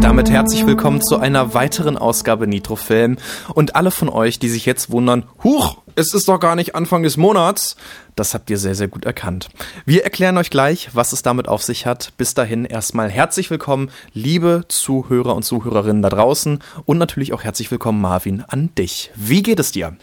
damit herzlich willkommen zu einer weiteren Ausgabe Nitrofilm. Und alle von euch, die sich jetzt wundern, huch, es ist doch gar nicht Anfang des Monats, das habt ihr sehr, sehr gut erkannt. Wir erklären euch gleich, was es damit auf sich hat. Bis dahin erstmal herzlich willkommen, liebe Zuhörer und Zuhörerinnen da draußen und natürlich auch herzlich willkommen, Marvin, an dich. Wie geht es dir?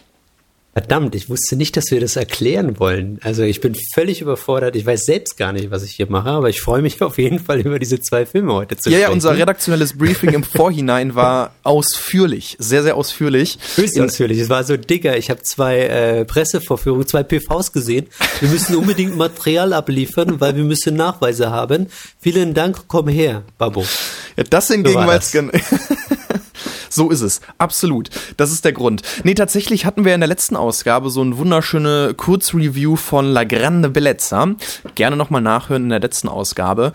Verdammt, ich wusste nicht, dass wir das erklären wollen. Also ich bin völlig überfordert. Ich weiß selbst gar nicht, was ich hier mache, aber ich freue mich auf jeden Fall über diese zwei Filme heute zu ja, sprechen. Ja, unser redaktionelles Briefing im Vorhinein war ausführlich, sehr, sehr ausführlich. Höchst ausführlich. Es war so dicker. Ich habe zwei äh, Pressevorführungen, zwei PVs gesehen. Wir müssen unbedingt Material abliefern, weil wir müssen Nachweise haben. Vielen Dank, komm her, Babo. Ja, das hingegen so war jetzt So ist es. Absolut. Das ist der Grund. Nee, tatsächlich hatten wir in der letzten Ausgabe so ein wunderschöne Kurzreview von La Grande Bellezza. Gerne nochmal nachhören in der letzten Ausgabe.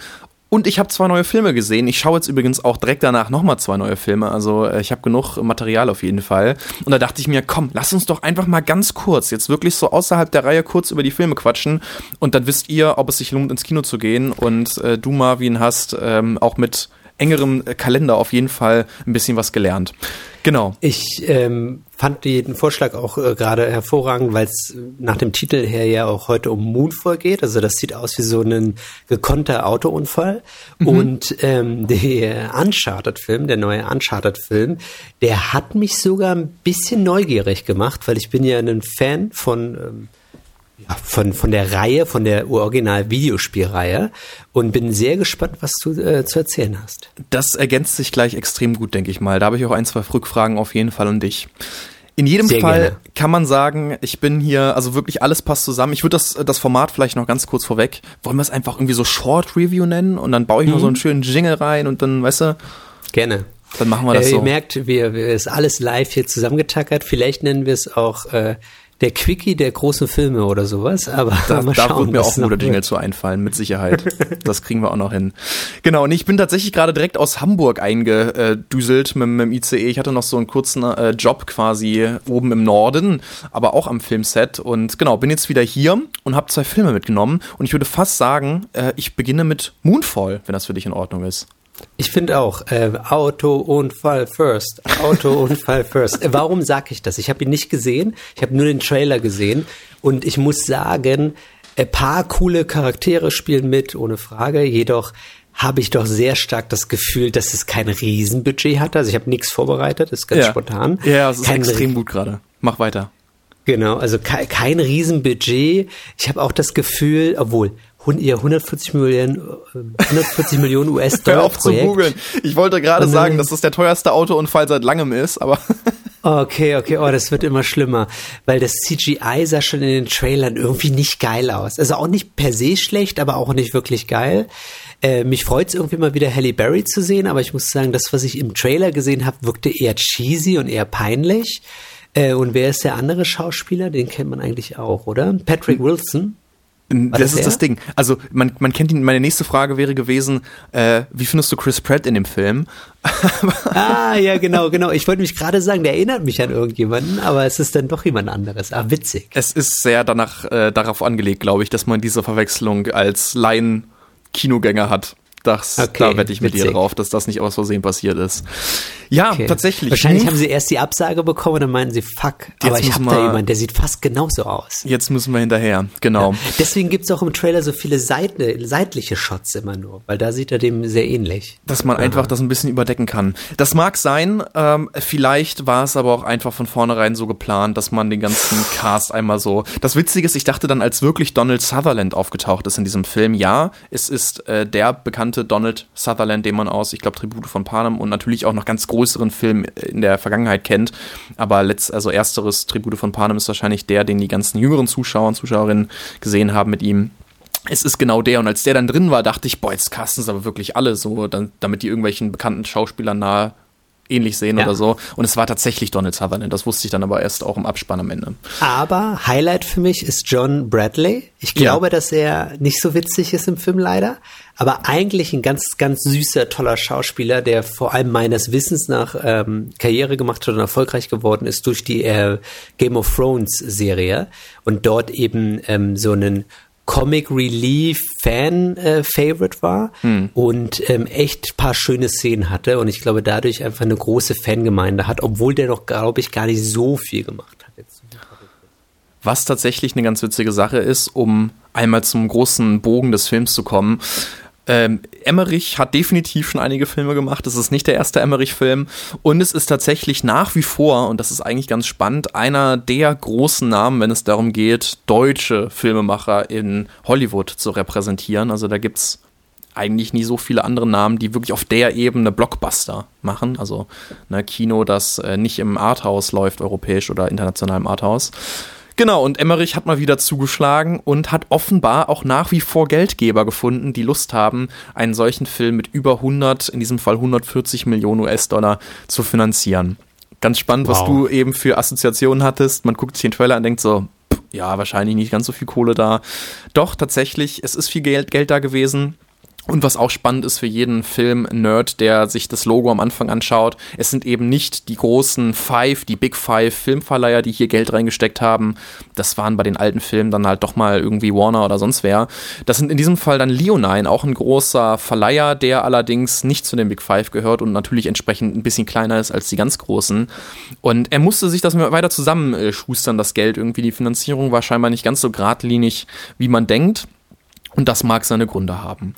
Und ich habe zwei neue Filme gesehen. Ich schaue jetzt übrigens auch direkt danach nochmal zwei neue Filme. Also äh, ich habe genug Material auf jeden Fall. Und da dachte ich mir, komm, lass uns doch einfach mal ganz kurz, jetzt wirklich so außerhalb der Reihe kurz über die Filme quatschen. Und dann wisst ihr, ob es sich lohnt, ins Kino zu gehen. Und äh, du, Marvin, hast ähm, auch mit engerem Kalender auf jeden Fall ein bisschen was gelernt. Genau. Ich ähm, fand den Vorschlag auch äh, gerade hervorragend, weil es nach dem Titel her ja auch heute um Moonfall geht. Also das sieht aus wie so ein gekonnter Autounfall. Mhm. Und ähm, der Uncharted-Film, der neue Uncharted-Film, der hat mich sogar ein bisschen neugierig gemacht, weil ich bin ja ein Fan von ähm, von, von der Reihe, von der Original-Videospielreihe und bin sehr gespannt, was du äh, zu erzählen hast. Das ergänzt sich gleich extrem gut, denke ich mal. Da habe ich auch ein, zwei Rückfragen auf jeden Fall an dich. In jedem Sehr Fall gerne. kann man sagen, ich bin hier, also wirklich alles passt zusammen. Ich würde das, das Format vielleicht noch ganz kurz vorweg. Wollen wir es einfach irgendwie so Short Review nennen und dann baue ich mhm. noch so einen schönen Jingle rein und dann, weißt du? Gerne. Dann machen wir das äh, so. Ihr merkt, wir, wir ist alles live hier zusammengetackert. Vielleicht nennen wir es auch äh, der Quickie der großen Filme oder sowas, aber da, mal schauen, da wird mir auch ein guter Jingle zu einfallen, mit Sicherheit. das kriegen wir auch noch hin. Genau, und ich bin tatsächlich gerade direkt aus Hamburg eingedüselt mit, mit dem ICE. Ich hatte noch so einen kurzen äh, Job quasi oben im Norden, aber auch am Filmset und genau, bin jetzt wieder hier und habe zwei Filme mitgenommen und ich würde fast sagen, äh, ich beginne mit Moonfall, wenn das für dich in Ordnung ist. Ich finde auch, äh, Autounfall first. Autounfall first. Äh, warum sage ich das? Ich habe ihn nicht gesehen, ich habe nur den Trailer gesehen und ich muss sagen, ein paar coole Charaktere spielen mit, ohne Frage. Jedoch habe ich doch sehr stark das Gefühl, dass es kein Riesenbudget hat. Also ich habe nichts vorbereitet, das ist ganz ja. spontan. Ja, es ist kein extrem gut gerade. Mach weiter. Genau, also kein, kein Riesenbudget. Ich habe auch das Gefühl, obwohl ihr 140 Millionen, 140 Millionen US-Dollar Hör auf Projekt. zu googeln. Ich wollte gerade sagen, dass das der teuerste Autounfall seit langem ist, aber. okay, okay, oh, das wird immer schlimmer, weil das CGI sah schon in den Trailern irgendwie nicht geil aus. Also auch nicht per se schlecht, aber auch nicht wirklich geil. Äh, mich freut es irgendwie mal wieder Halle Berry zu sehen, aber ich muss sagen, das, was ich im Trailer gesehen habe, wirkte eher cheesy und eher peinlich. Äh, und wer ist der andere Schauspieler? Den kennt man eigentlich auch, oder? Patrick Wilson. War das, das ist das Ding. Also man, man kennt ihn. Meine nächste Frage wäre gewesen: äh, Wie findest du Chris Pratt in dem Film? ah, ja, genau, genau. Ich wollte mich gerade sagen, der erinnert mich an irgendjemanden, aber es ist dann doch jemand anderes. Ah, witzig. Es ist sehr danach äh, darauf angelegt, glaube ich, dass man diese Verwechslung als Laien-Kinogänger hat. Das, okay, da wette ich mit witzig. dir drauf, dass das nicht aus Versehen passiert ist. Ja, okay. tatsächlich. Wahrscheinlich haben sie erst die Absage bekommen und dann meinten sie, fuck, jetzt aber ich habe da jemanden, der sieht fast genauso aus. Jetzt müssen wir hinterher, genau. Ja. Deswegen gibt's auch im Trailer so viele Seite, seitliche Shots immer nur, weil da sieht er dem sehr ähnlich. Dass man Aha. einfach das ein bisschen überdecken kann. Das mag sein, ähm, vielleicht war es aber auch einfach von vornherein so geplant, dass man den ganzen Cast einmal so. Das Witzige ist, ich dachte dann, als wirklich Donald Sutherland aufgetaucht ist in diesem Film, ja, es ist äh, der bekannte bekannte Donald Sutherland, den man aus, ich glaube, Tribute von Panem und natürlich auch noch ganz größeren Filmen in der Vergangenheit kennt. Aber letzt, also ersteres Tribute von Panem ist wahrscheinlich der, den die ganzen jüngeren Zuschauer und Zuschauerinnen gesehen haben mit ihm es ist genau der. Und als der dann drin war, dachte ich, boah, jetzt casten sie aber wirklich alle so, dann, damit die irgendwelchen bekannten Schauspielern nahe ähnlich sehen ja. oder so. Und es war tatsächlich Donald Sutherland. Das wusste ich dann aber erst auch im Abspann am Ende. Aber Highlight für mich ist John Bradley. Ich glaube, ja. dass er nicht so witzig ist im Film leider, aber eigentlich ein ganz, ganz süßer, toller Schauspieler, der vor allem meines Wissens nach ähm, Karriere gemacht hat und erfolgreich geworden ist durch die äh, Game of Thrones Serie und dort eben ähm, so einen Comic Relief Fan äh, Favorite war hm. und ähm, echt paar schöne Szenen hatte und ich glaube dadurch einfach eine große Fangemeinde hat, obwohl der doch glaube ich gar nicht so viel gemacht hat. Jetzt. Was tatsächlich eine ganz witzige Sache ist, um einmal zum großen Bogen des Films zu kommen. Ähm, Emmerich hat definitiv schon einige Filme gemacht. Es ist nicht der erste Emmerich-Film. Und es ist tatsächlich nach wie vor, und das ist eigentlich ganz spannend, einer der großen Namen, wenn es darum geht, deutsche Filmemacher in Hollywood zu repräsentieren. Also da gibt es eigentlich nie so viele andere Namen, die wirklich auf der Ebene Blockbuster machen. Also ne, Kino, das äh, nicht im Arthouse läuft, europäisch oder internationalem Arthouse. Genau, und Emmerich hat mal wieder zugeschlagen und hat offenbar auch nach wie vor Geldgeber gefunden, die Lust haben, einen solchen Film mit über 100, in diesem Fall 140 Millionen US-Dollar zu finanzieren. Ganz spannend, wow. was du eben für Assoziationen hattest. Man guckt sich den Trailer an und denkt so, ja, wahrscheinlich nicht ganz so viel Kohle da. Doch, tatsächlich, es ist viel Geld, Geld da gewesen. Und was auch spannend ist für jeden Film-Nerd, der sich das Logo am Anfang anschaut, es sind eben nicht die großen Five, die Big Five Filmverleiher, die hier Geld reingesteckt haben. Das waren bei den alten Filmen dann halt doch mal irgendwie Warner oder sonst wer. Das sind in diesem Fall dann Leonine, auch ein großer Verleiher, der allerdings nicht zu den Big Five gehört und natürlich entsprechend ein bisschen kleiner ist als die ganz großen. Und er musste sich das weiter zusammenschustern, das Geld irgendwie. Die Finanzierung war scheinbar nicht ganz so geradlinig, wie man denkt. Und das mag seine Gründe haben.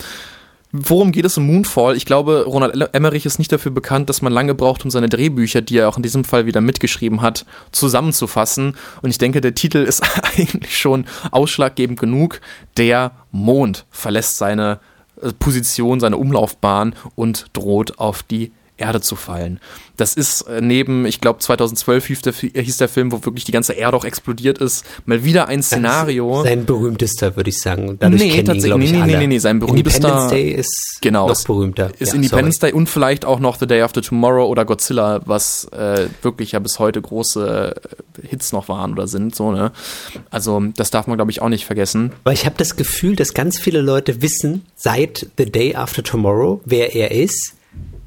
Worum geht es im Moonfall? Ich glaube, Ronald Emmerich ist nicht dafür bekannt, dass man lange braucht, um seine Drehbücher, die er auch in diesem Fall wieder mitgeschrieben hat, zusammenzufassen. Und ich denke, der Titel ist eigentlich schon ausschlaggebend genug. Der Mond verlässt seine äh, Position, seine Umlaufbahn und droht auf die Erde zu fallen. Das ist äh, neben, ich glaube 2012 hieß der, hieß der, Film, wo wirklich die ganze Erde auch explodiert ist, mal wieder ein Szenario. Sein berühmtester, würde ich sagen. Dadurch nee, tatsächlich, ihn, nee, nee, nee, nee, nee, sein berühmtester. Independence Day ist genau, noch berühmter. Ist ja, Independence sorry. Day und vielleicht auch noch The Day After Tomorrow oder Godzilla, was äh, wirklich ja bis heute große äh, Hits noch waren oder sind, so, ne? Also, das darf man, glaube ich, auch nicht vergessen. Weil ich habe das Gefühl, dass ganz viele Leute wissen, seit The Day After Tomorrow, wer er ist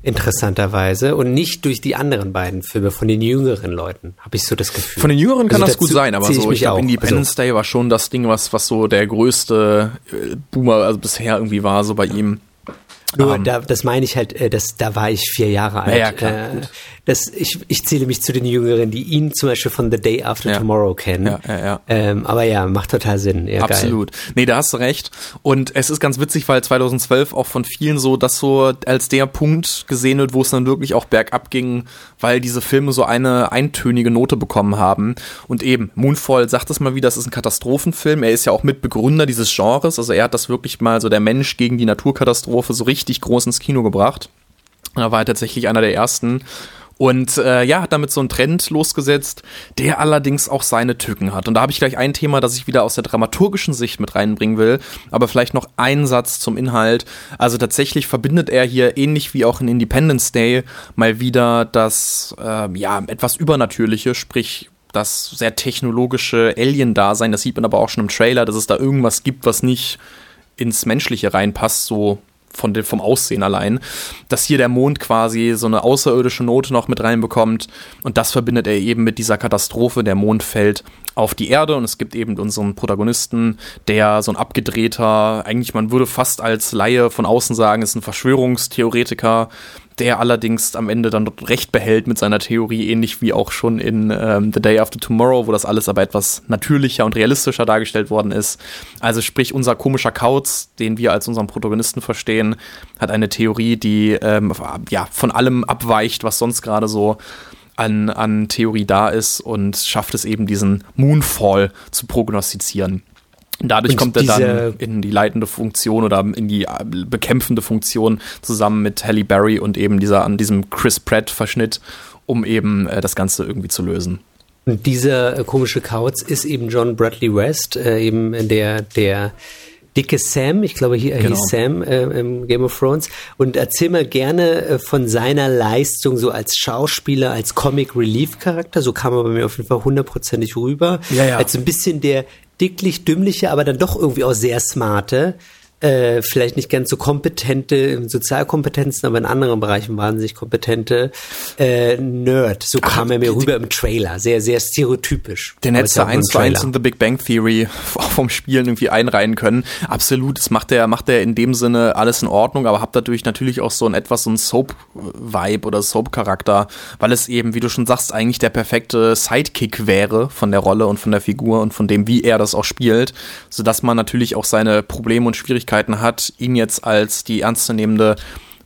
interessanterweise und nicht durch die anderen beiden Filme von den jüngeren Leuten, habe ich so das Gefühl. Von den jüngeren kann also das gut sein, aber so, ich glaube, Independence also. Day war schon das Ding, was, was so der größte äh, Boomer also bisher irgendwie war, so bei ihm. Nur, um, da, das meine ich halt, äh, das, da war ich vier Jahre alt. Ja, klar, äh, das, ich, ich zähle mich zu den Jüngeren, die ihn zum Beispiel von The Day After ja. Tomorrow kennen. Ja, ja, ja. Ähm, aber ja, macht total Sinn. Ja, Absolut. Geil. Nee, da hast du recht. Und es ist ganz witzig, weil 2012 auch von vielen so das so als der Punkt gesehen wird, wo es dann wirklich auch bergab ging, weil diese Filme so eine eintönige Note bekommen haben. Und eben, Moonfall sagt es mal wieder, das ist ein Katastrophenfilm. Er ist ja auch Mitbegründer dieses Genres. Also er hat das wirklich mal so der Mensch gegen die Naturkatastrophe so richtig groß ins Kino gebracht. Da war er tatsächlich einer der ersten. Und äh, ja, hat damit so einen Trend losgesetzt, der allerdings auch seine Tücken hat. Und da habe ich gleich ein Thema, das ich wieder aus der dramaturgischen Sicht mit reinbringen will, aber vielleicht noch einen Satz zum Inhalt. Also tatsächlich verbindet er hier ähnlich wie auch in Independence Day mal wieder das äh, ja etwas Übernatürliche, sprich das sehr technologische Alien-Dasein. Das sieht man aber auch schon im Trailer, dass es da irgendwas gibt, was nicht ins Menschliche reinpasst, so von dem, vom Aussehen allein, dass hier der Mond quasi so eine außerirdische Note noch mit reinbekommt und das verbindet er eben mit dieser Katastrophe. Der Mond fällt auf die Erde und es gibt eben unseren Protagonisten, der so ein abgedrehter, eigentlich man würde fast als Laie von außen sagen, ist ein Verschwörungstheoretiker, der allerdings am Ende dann recht behält mit seiner Theorie, ähnlich wie auch schon in ähm, The Day After Tomorrow, wo das alles aber etwas natürlicher und realistischer dargestellt worden ist. Also sprich, unser komischer Kauz, den wir als unseren Protagonisten verstehen, hat eine Theorie, die ähm, ja von allem abweicht, was sonst gerade so an, an Theorie da ist und schafft es eben, diesen Moonfall zu prognostizieren. Dadurch und kommt er dann in die leitende Funktion oder in die äh, bekämpfende Funktion zusammen mit Halle Berry und eben dieser an diesem Chris Pratt Verschnitt, um eben äh, das Ganze irgendwie zu lösen. Und dieser äh, komische Kauz ist eben John Bradley West, äh, eben der der dicke Sam, ich glaube hier genau. hieß Sam äh, im Game of Thrones. Und erzähl mal gerne äh, von seiner Leistung so als Schauspieler, als Comic Relief Charakter. So kam er bei mir auf jeden Fall hundertprozentig rüber. Ja, ja. Als ein bisschen der dicklich dümmliche, aber dann doch irgendwie auch sehr smarte äh, vielleicht nicht ganz so kompetente in Sozialkompetenzen, aber in anderen Bereichen wahnsinnig kompetente äh, Nerd. So kam Ach, er mir rüber im Trailer. Sehr, sehr stereotypisch. Den hättest du eins zu eins in The Big Bang Theory vom Spielen irgendwie einreihen können. Absolut. Das macht er, macht er in dem Sinne alles in Ordnung, aber habt dadurch natürlich auch so ein etwas so ein Soap-Vibe oder Soap-Charakter, weil es eben, wie du schon sagst, eigentlich der perfekte Sidekick wäre von der Rolle und von der Figur und von dem, wie er das auch spielt, sodass man natürlich auch seine Probleme und Schwierigkeiten Schwierigkeiten hat, ihn jetzt als die ernstzunehmende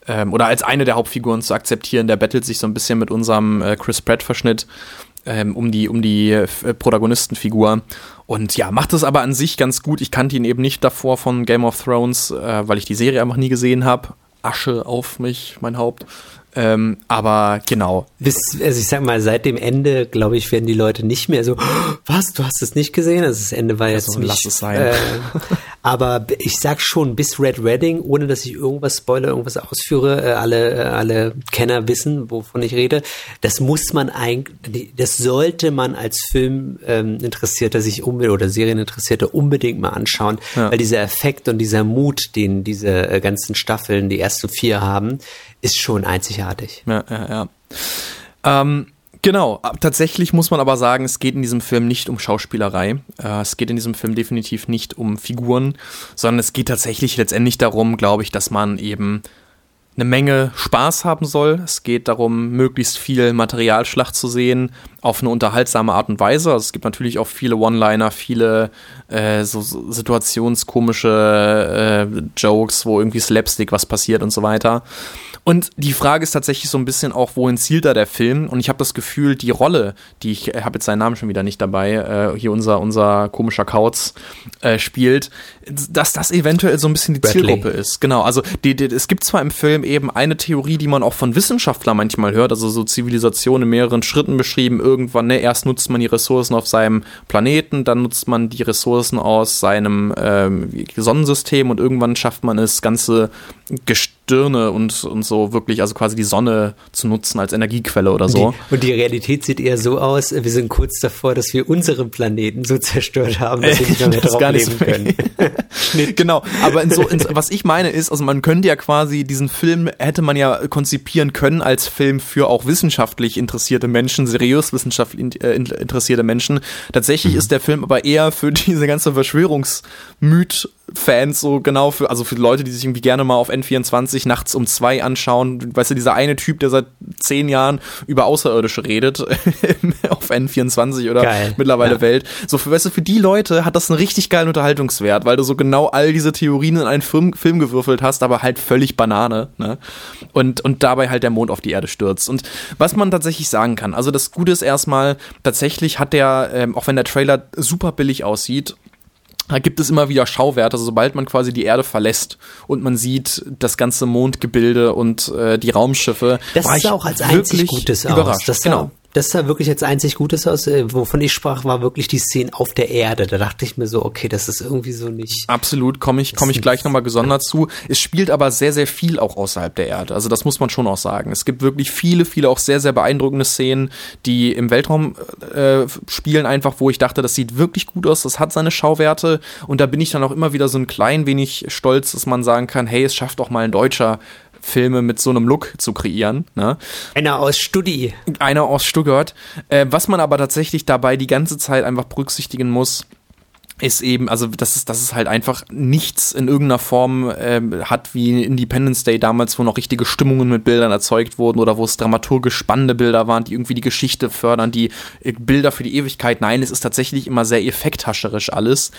ähm, oder als eine der Hauptfiguren zu akzeptieren. Der bettelt sich so ein bisschen mit unserem äh, Chris Pratt-Verschnitt ähm, um die, um die äh, Protagonistenfigur. Und ja, macht es aber an sich ganz gut. Ich kannte ihn eben nicht davor von Game of Thrones, äh, weil ich die Serie einfach nie gesehen habe. Asche auf mich, mein Haupt. Ähm, aber genau. Bis, also ich sag mal, seit dem Ende, glaube ich, werden die Leute nicht mehr so, was, du hast es nicht gesehen? Also das Ende war ja also, ziemlich, lass es sein. Äh, aber ich sag schon, bis Red Wedding, ohne dass ich irgendwas spoiler, irgendwas ausführe, äh, alle, äh, alle Kenner wissen, wovon ich rede, das muss man eigentlich, das sollte man als Film ähm, sich unbedingt oder Serieninteressierter unbedingt mal anschauen, ja. weil dieser Effekt und dieser Mut, den diese äh, ganzen Staffeln, die ersten vier haben, ist schon einzigartig. Ja, ja, ja. Ähm, genau, tatsächlich muss man aber sagen, es geht in diesem Film nicht um Schauspielerei. Äh, es geht in diesem Film definitiv nicht um Figuren, sondern es geht tatsächlich letztendlich darum, glaube ich, dass man eben eine Menge Spaß haben soll. Es geht darum, möglichst viel Materialschlacht zu sehen, auf eine unterhaltsame Art und Weise. Also es gibt natürlich auch viele One-Liner, viele äh, so, so situationskomische äh, Jokes, wo irgendwie Slapstick was passiert und so weiter. Und die Frage ist tatsächlich so ein bisschen auch, wohin zielt da der Film? Und ich habe das Gefühl, die Rolle, die ich habe jetzt seinen Namen schon wieder nicht dabei, äh, hier unser, unser komischer Kauz äh, spielt, dass das eventuell so ein bisschen die Bradley. Zielgruppe ist. Genau, also die, die, es gibt zwar im Film eben eine Theorie, die man auch von Wissenschaftlern manchmal hört, also so Zivilisation in mehreren Schritten beschrieben, irgendwann, ne, erst nutzt man die Ressourcen auf seinem Planeten, dann nutzt man die Ressourcen aus seinem ähm, Sonnensystem und irgendwann schafft man es, ganze Gestirne und, und so wirklich, also quasi die Sonne zu nutzen als Energiequelle oder so. Und die, und die Realität sieht eher so aus, wir sind kurz davor, dass wir unseren Planeten so zerstört haben, dass wir nicht mehr drauf leben können. genau, aber in so, in, was ich meine ist, also man könnte ja quasi diesen Film, hätte man ja konzipieren können als Film für auch wissenschaftlich interessierte Menschen, seriös wissenschaftlich äh, interessierte Menschen. Tatsächlich mhm. ist der Film aber eher für diese ganze Verschwörungsmyth Fans so genau für, also für Leute, die sich irgendwie gerne mal auf N24 nachts um zwei anschauen. Weißt du, dieser eine Typ, der seit zehn Jahren über Außerirdische redet auf N24 oder Geil. mittlerweile ja. Welt. So, für, weißt du, für die Leute hat das einen richtig geilen Unterhaltungswert, weil du so genau all diese Theorien in einen Film, Film gewürfelt hast, aber halt völlig Banane, ne? Und, und dabei halt der Mond auf die Erde stürzt. Und was man tatsächlich sagen kann, also das Gute ist erstmal, tatsächlich hat der, ähm, auch wenn der Trailer super billig aussieht, da gibt es immer wieder Schauwerte, also sobald man quasi die Erde verlässt und man sieht das ganze Mondgebilde und äh, die Raumschiffe. Das ist auch als einzig Gutes überrascht. Aus. Das genau das sah wirklich jetzt einzig Gutes aus. Äh, wovon ich sprach, war wirklich die Szene auf der Erde. Da dachte ich mir so, okay, das ist irgendwie so nicht. Absolut, komme ich, komme ich gleich nochmal gesondert zu. Es spielt aber sehr, sehr viel auch außerhalb der Erde. Also das muss man schon auch sagen. Es gibt wirklich viele, viele auch sehr, sehr beeindruckende Szenen, die im Weltraum äh, spielen, einfach, wo ich dachte, das sieht wirklich gut aus, das hat seine Schauwerte. Und da bin ich dann auch immer wieder so ein klein wenig stolz, dass man sagen kann, hey, es schafft auch mal ein Deutscher Filme mit so einem Look zu kreieren. Ne? Einer aus Studi. Einer aus Stuttgart. Äh, was man aber tatsächlich dabei die ganze Zeit einfach berücksichtigen muss, ist eben, also das ist, das ist halt einfach nichts in irgendeiner Form äh, hat wie Independence Day damals, wo noch richtige Stimmungen mit Bildern erzeugt wurden oder wo es dramaturgisch spannende Bilder waren, die irgendwie die Geschichte fördern, die äh, Bilder für die Ewigkeit. Nein, es ist tatsächlich immer sehr effekthascherisch alles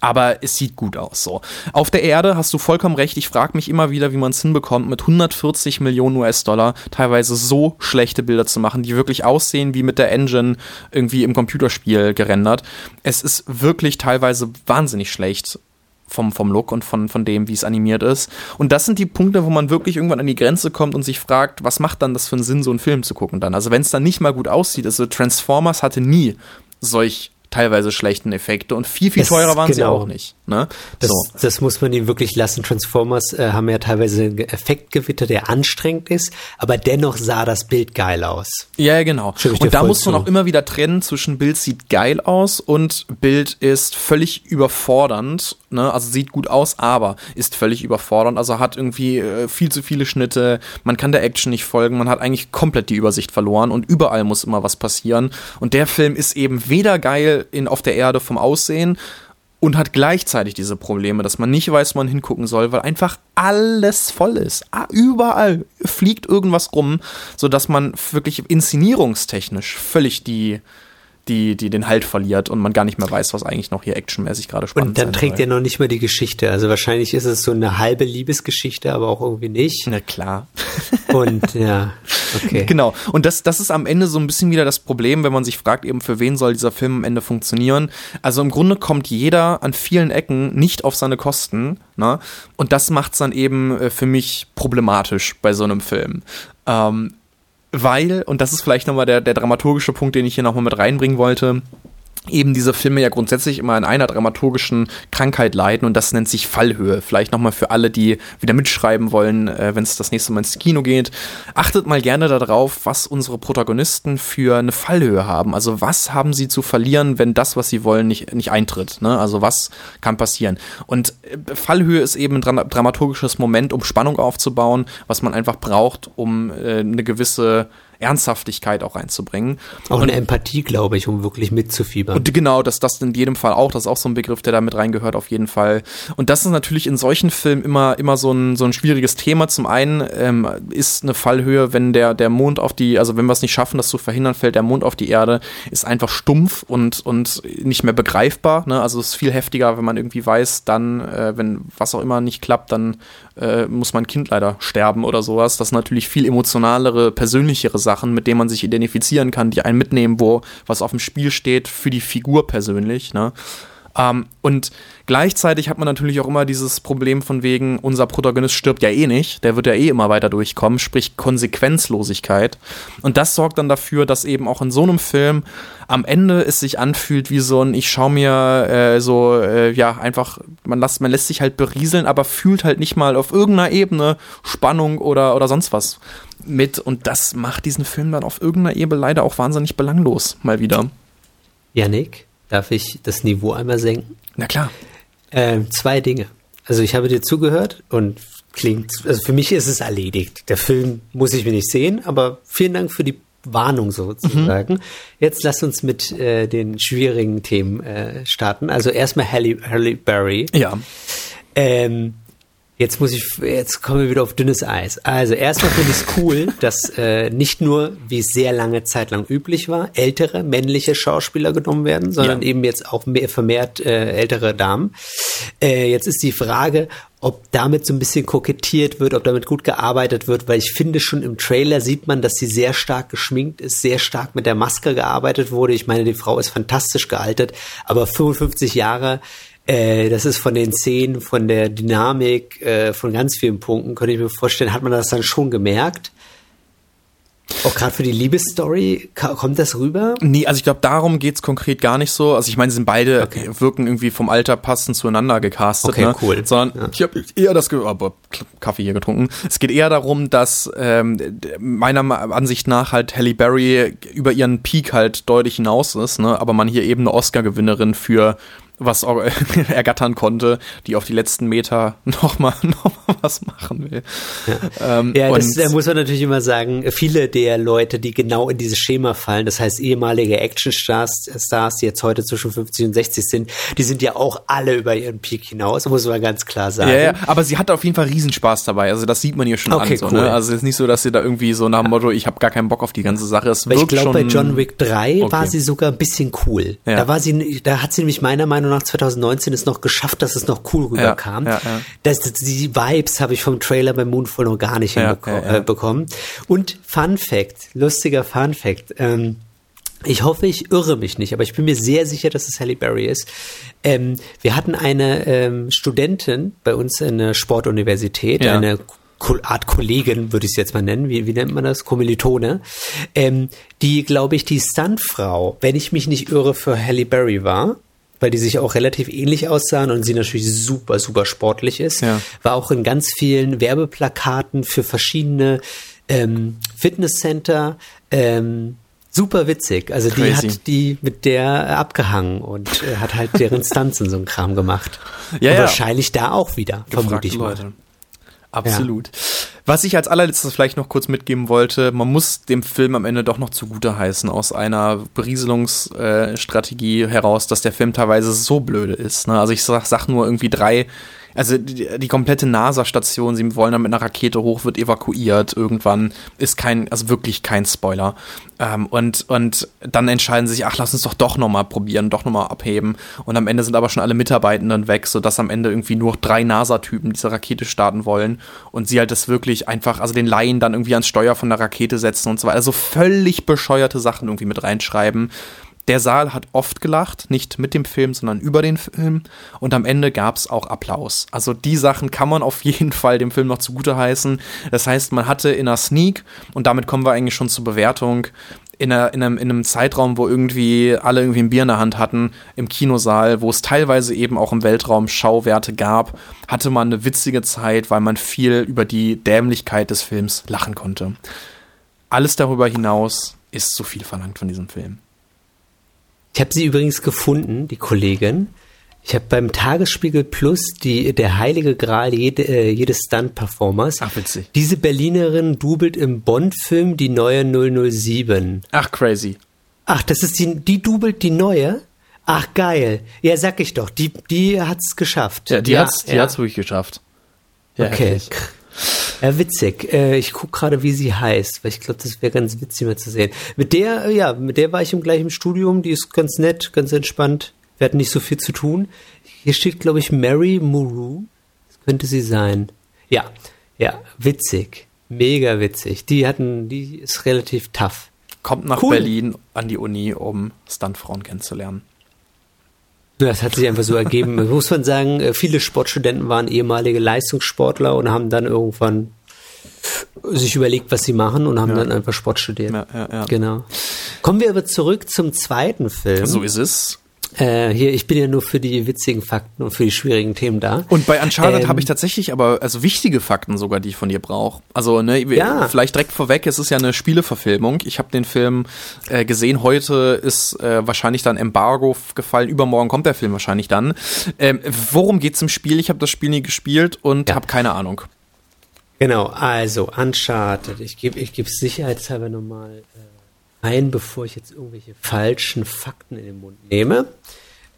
aber es sieht gut aus. So. Auf der Erde hast du vollkommen recht. Ich frage mich immer wieder, wie man es hinbekommt, mit 140 Millionen US-Dollar teilweise so schlechte Bilder zu machen, die wirklich aussehen wie mit der Engine irgendwie im Computerspiel gerendert. Es ist wirklich teilweise wahnsinnig schlecht vom, vom Look und von, von dem, wie es animiert ist. Und das sind die Punkte, wo man wirklich irgendwann an die Grenze kommt und sich fragt, was macht dann das für einen Sinn, so einen Film zu gucken dann? Also wenn es dann nicht mal gut aussieht, also Transformers hatte nie solch teilweise schlechten Effekte und viel, viel teurer waren genau. sie auch nicht. Ne? Das, so. das muss man ihnen wirklich lassen. Transformers äh, haben ja teilweise einen Effektgewitter, der anstrengend ist, aber dennoch sah das Bild geil aus. Ja, genau. Und da muss man zu. auch immer wieder trennen zwischen Bild sieht geil aus und Bild ist völlig überfordernd. Ne? Also sieht gut aus, aber ist völlig überfordernd. Also hat irgendwie äh, viel zu viele Schnitte, man kann der Action nicht folgen, man hat eigentlich komplett die Übersicht verloren und überall muss immer was passieren. Und der Film ist eben weder geil in, auf der Erde vom Aussehen und hat gleichzeitig diese Probleme, dass man nicht weiß, wo man hingucken soll, weil einfach alles voll ist. Ah, überall fliegt irgendwas rum, sodass man wirklich inszenierungstechnisch völlig die, die, die den Halt verliert und man gar nicht mehr weiß, was eigentlich noch hier actionmäßig gerade spannend ist. Und dann trägt er noch nicht mal die Geschichte. Also wahrscheinlich ist es so eine halbe Liebesgeschichte, aber auch irgendwie nicht. Na klar. Und ja, okay. Genau. Und das, das ist am Ende so ein bisschen wieder das Problem, wenn man sich fragt, eben für wen soll dieser Film am Ende funktionieren. Also im Grunde kommt jeder an vielen Ecken nicht auf seine Kosten. Ne? Und das macht es dann eben äh, für mich problematisch bei so einem Film. Ähm, weil, und das ist vielleicht nochmal der, der dramaturgische Punkt, den ich hier nochmal mit reinbringen wollte, eben diese Filme ja grundsätzlich immer an einer dramaturgischen Krankheit leiden und das nennt sich Fallhöhe. Vielleicht nochmal für alle, die wieder mitschreiben wollen, äh, wenn es das nächste Mal ins Kino geht. Achtet mal gerne darauf, was unsere Protagonisten für eine Fallhöhe haben. Also was haben sie zu verlieren, wenn das, was sie wollen, nicht, nicht eintritt. Ne? Also was kann passieren? Und äh, Fallhöhe ist eben ein dra dramaturgisches Moment, um Spannung aufzubauen, was man einfach braucht, um äh, eine gewisse Ernsthaftigkeit auch reinzubringen. Auch und, eine Empathie, glaube ich, um wirklich mitzufiebern. Und genau, dass das in jedem Fall auch, das ist auch so ein Begriff, der da mit reingehört, auf jeden Fall. Und das ist natürlich in solchen Filmen immer, immer so ein, so ein schwieriges Thema. Zum einen ähm, ist eine Fallhöhe, wenn der, der Mond auf die, also wenn wir es nicht schaffen, das zu verhindern, fällt der Mond auf die Erde, ist einfach stumpf und, und nicht mehr begreifbar. Ne? Also es ist viel heftiger, wenn man irgendwie weiß, dann, äh, wenn was auch immer nicht klappt, dann äh, muss mein Kind leider sterben oder sowas. Das sind natürlich viel emotionalere, persönlichere Sachen, mit denen man sich identifizieren kann, die einen mitnehmen, wo was auf dem Spiel steht für die Figur persönlich. Ne? Ähm, und gleichzeitig hat man natürlich auch immer dieses Problem von wegen, unser Protagonist stirbt ja eh nicht, der wird ja eh immer weiter durchkommen, sprich Konsequenzlosigkeit. Und das sorgt dann dafür, dass eben auch in so einem Film am Ende es sich anfühlt wie so ein, ich schaue mir äh, so, äh, ja, einfach, man, lässt, man lässt sich halt berieseln, aber fühlt halt nicht mal auf irgendeiner Ebene Spannung oder, oder sonst was mit. Und das macht diesen Film dann auf irgendeiner Ebene leider auch wahnsinnig belanglos, mal wieder. Janik? Darf ich das Niveau einmal senken? Na klar. Ähm, zwei Dinge. Also ich habe dir zugehört und klingt, also für mich ist es erledigt. Der Film muss ich mir nicht sehen, aber vielen Dank für die Warnung sozusagen. Mhm. Jetzt lass uns mit äh, den schwierigen Themen äh, starten. Also erstmal Halle, Halle Berry. Ja. Ähm, Jetzt muss ich, jetzt kommen wir wieder auf dünnes Eis. Also erstmal finde ich es cool, dass äh, nicht nur, wie es sehr lange Zeit lang üblich war, ältere männliche Schauspieler genommen werden, sondern ja. eben jetzt auch mehr, vermehrt äh, ältere Damen. Äh, jetzt ist die Frage, ob damit so ein bisschen kokettiert wird, ob damit gut gearbeitet wird, weil ich finde schon im Trailer sieht man, dass sie sehr stark geschminkt ist, sehr stark mit der Maske gearbeitet wurde. Ich meine, die Frau ist fantastisch gealtert, aber 55 Jahre äh, das ist von den Szenen, von der Dynamik, äh, von ganz vielen Punkten, könnte ich mir vorstellen, hat man das dann schon gemerkt. Auch gerade für die Liebesstory, kommt das rüber? Nee, also ich glaube, darum geht's konkret gar nicht so. Also ich meine, sie sind beide, okay. wirken irgendwie vom Alter passend zueinander gecastet. Okay, ne? cool. Sondern ja. ich habe eher das, aber Kaffee hier getrunken. Es geht eher darum, dass ähm, meiner Ansicht nach halt Halle Berry über ihren Peak halt deutlich hinaus ist, ne? aber man hier eben eine Oscar-Gewinnerin für was ergattern konnte, die auf die letzten Meter nochmal noch mal was machen will. Ja, ähm, ja das da muss man natürlich immer sagen, viele der Leute, die genau in dieses Schema fallen, das heißt ehemalige Actionstars, Stars, die jetzt heute zwischen 50 und 60 sind, die sind ja auch alle über ihren Peak hinaus, muss man ganz klar sagen. Ja, ja aber sie hat auf jeden Fall Riesenspaß dabei, also das sieht man ihr schon okay, an. So, ne? cool. ne? Also es ist nicht so, dass sie da irgendwie so nach dem Motto, ich habe gar keinen Bock auf die ganze Sache. Es ich glaube, bei John Wick 3 okay. war sie sogar ein bisschen cool. Ja. Da war sie, da hat sie nämlich meiner Meinung Meinung nach 2019 es noch geschafft, dass es noch cool rüberkam. Ja, ja, ja. Das, die Vibes habe ich vom Trailer bei Moonfall noch gar nicht hinbekommen. Äh, Und Fun Fact, lustiger Fun Fact. Ähm, ich hoffe, ich irre mich nicht, aber ich bin mir sehr sicher, dass es Halle Berry ist. Ähm, wir hatten eine ähm, Studentin bei uns in der Sportuniversität, eine Art Kollegin, würde ich es jetzt mal nennen, wie, wie nennt man das? Kommilitone, ähm, die, glaube ich, die Stuntfrau, wenn ich mich nicht irre, für Halle Berry war, weil die sich auch relativ ähnlich aussahen und sie natürlich super, super sportlich ist, ja. war auch in ganz vielen Werbeplakaten für verschiedene ähm, Fitnesscenter, ähm, super witzig. Also Crazy. die hat die mit der abgehangen und äh, hat halt deren Stunts in so einem Kram gemacht. Ja, ja. Wahrscheinlich da auch wieder, vermute ich mal. Leute. Absolut. Ja. Was ich als allerletztes vielleicht noch kurz mitgeben wollte, man muss dem Film am Ende doch noch zugute heißen, aus einer Berieselungsstrategie äh, heraus, dass der Film teilweise so blöde ist. Ne? Also ich sag, sag nur irgendwie drei also die, die komplette NASA-Station, sie wollen dann mit einer Rakete hoch, wird evakuiert irgendwann, ist kein, also wirklich kein Spoiler. Ähm, und, und dann entscheiden sie sich, ach, lass uns doch doch nochmal probieren, doch nochmal abheben. Und am Ende sind aber schon alle Mitarbeitenden weg, sodass am Ende irgendwie nur drei NASA-Typen diese Rakete starten wollen und sie halt das wirklich einfach, also den Laien dann irgendwie ans Steuer von der Rakete setzen und so weiter. Also völlig bescheuerte Sachen irgendwie mit reinschreiben. Der Saal hat oft gelacht, nicht mit dem Film, sondern über den Film. Und am Ende gab es auch Applaus. Also die Sachen kann man auf jeden Fall dem Film noch zugute heißen. Das heißt, man hatte in einer Sneak, und damit kommen wir eigentlich schon zur Bewertung, in, einer, in, einem, in einem Zeitraum, wo irgendwie alle irgendwie ein Bier in der Hand hatten, im Kinosaal, wo es teilweise eben auch im Weltraum Schauwerte gab, hatte man eine witzige Zeit, weil man viel über die Dämlichkeit des Films lachen konnte. Alles darüber hinaus ist zu viel verlangt von diesem Film. Ich habe sie übrigens gefunden, die Kollegin. Ich habe beim Tagesspiegel Plus die der heilige Gral jede, äh, jedes Stunt-Performers. Ach, witzig. Diese Berlinerin dubelt im Bond-Film die neue 007. Ach, crazy. Ach, das ist die, die dubelt die neue? Ach, geil. Ja, sag ich doch, die, die hat's geschafft. Ja, die ja, hat's, die ja. hat's wirklich geschafft. Ja, okay. Heftig. Ja, witzig. Äh, ich gucke gerade, wie sie heißt, weil ich glaube, das wäre ganz witzig mal zu sehen. Mit der, äh, ja, mit der war ich im gleichen Studium, die ist ganz nett, ganz entspannt. Wir hatten nicht so viel zu tun. Hier steht, glaube ich, Mary Muru. Das könnte sie sein. Ja, ja, witzig. Mega witzig. Die hatten, die ist relativ tough. Kommt nach cool. Berlin an die Uni, um Stuntfrauen kennenzulernen. Das hat sich einfach so ergeben. Muss man sagen, äh, viele Sportstudenten waren ehemalige Leistungssportler und haben dann irgendwann sich überlegt, was sie machen und haben ja. dann einfach Sport studiert. Ja, ja, genau. Kommen wir aber zurück zum zweiten Film. So ist es. Äh, hier, ich bin ja nur für die witzigen Fakten und für die schwierigen Themen da. Und bei Uncharted ähm, habe ich tatsächlich aber also wichtige Fakten sogar, die ich von dir brauche. Also ne, ja. vielleicht direkt vorweg, es ist ja eine Spieleverfilmung. Ich habe den Film äh, gesehen. Heute ist äh, wahrscheinlich dann Embargo gefallen. Übermorgen kommt der Film wahrscheinlich dann. Ähm, worum geht's im Spiel? Ich habe das Spiel nie gespielt und ja. habe keine Ahnung. Genau, also Uncharted. Ich gebe ich gebe sicherheitshalber nochmal äh, ein, bevor ich jetzt irgendwelche falschen Fakten in den Mund nehme.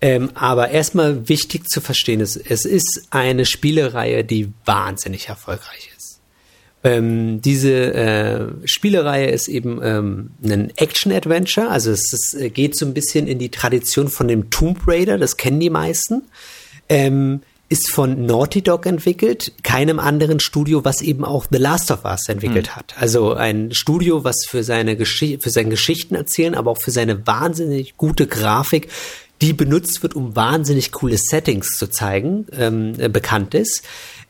Ähm, aber erstmal wichtig zu verstehen ist, es ist eine Spielereihe, die wahnsinnig erfolgreich ist. Ähm, diese äh, Spielereihe ist eben ähm, ein Action-Adventure, also es, es, geht so ein bisschen in die Tradition von dem Tomb Raider, das kennen die meisten. Ähm, ist von Naughty Dog entwickelt, keinem anderen Studio, was eben auch The Last of Us entwickelt mhm. hat. Also ein Studio, was für seine Geschichte, für seine Geschichten erzählen, aber auch für seine wahnsinnig gute Grafik, die benutzt wird, um wahnsinnig coole Settings zu zeigen, ähm, äh, bekannt ist.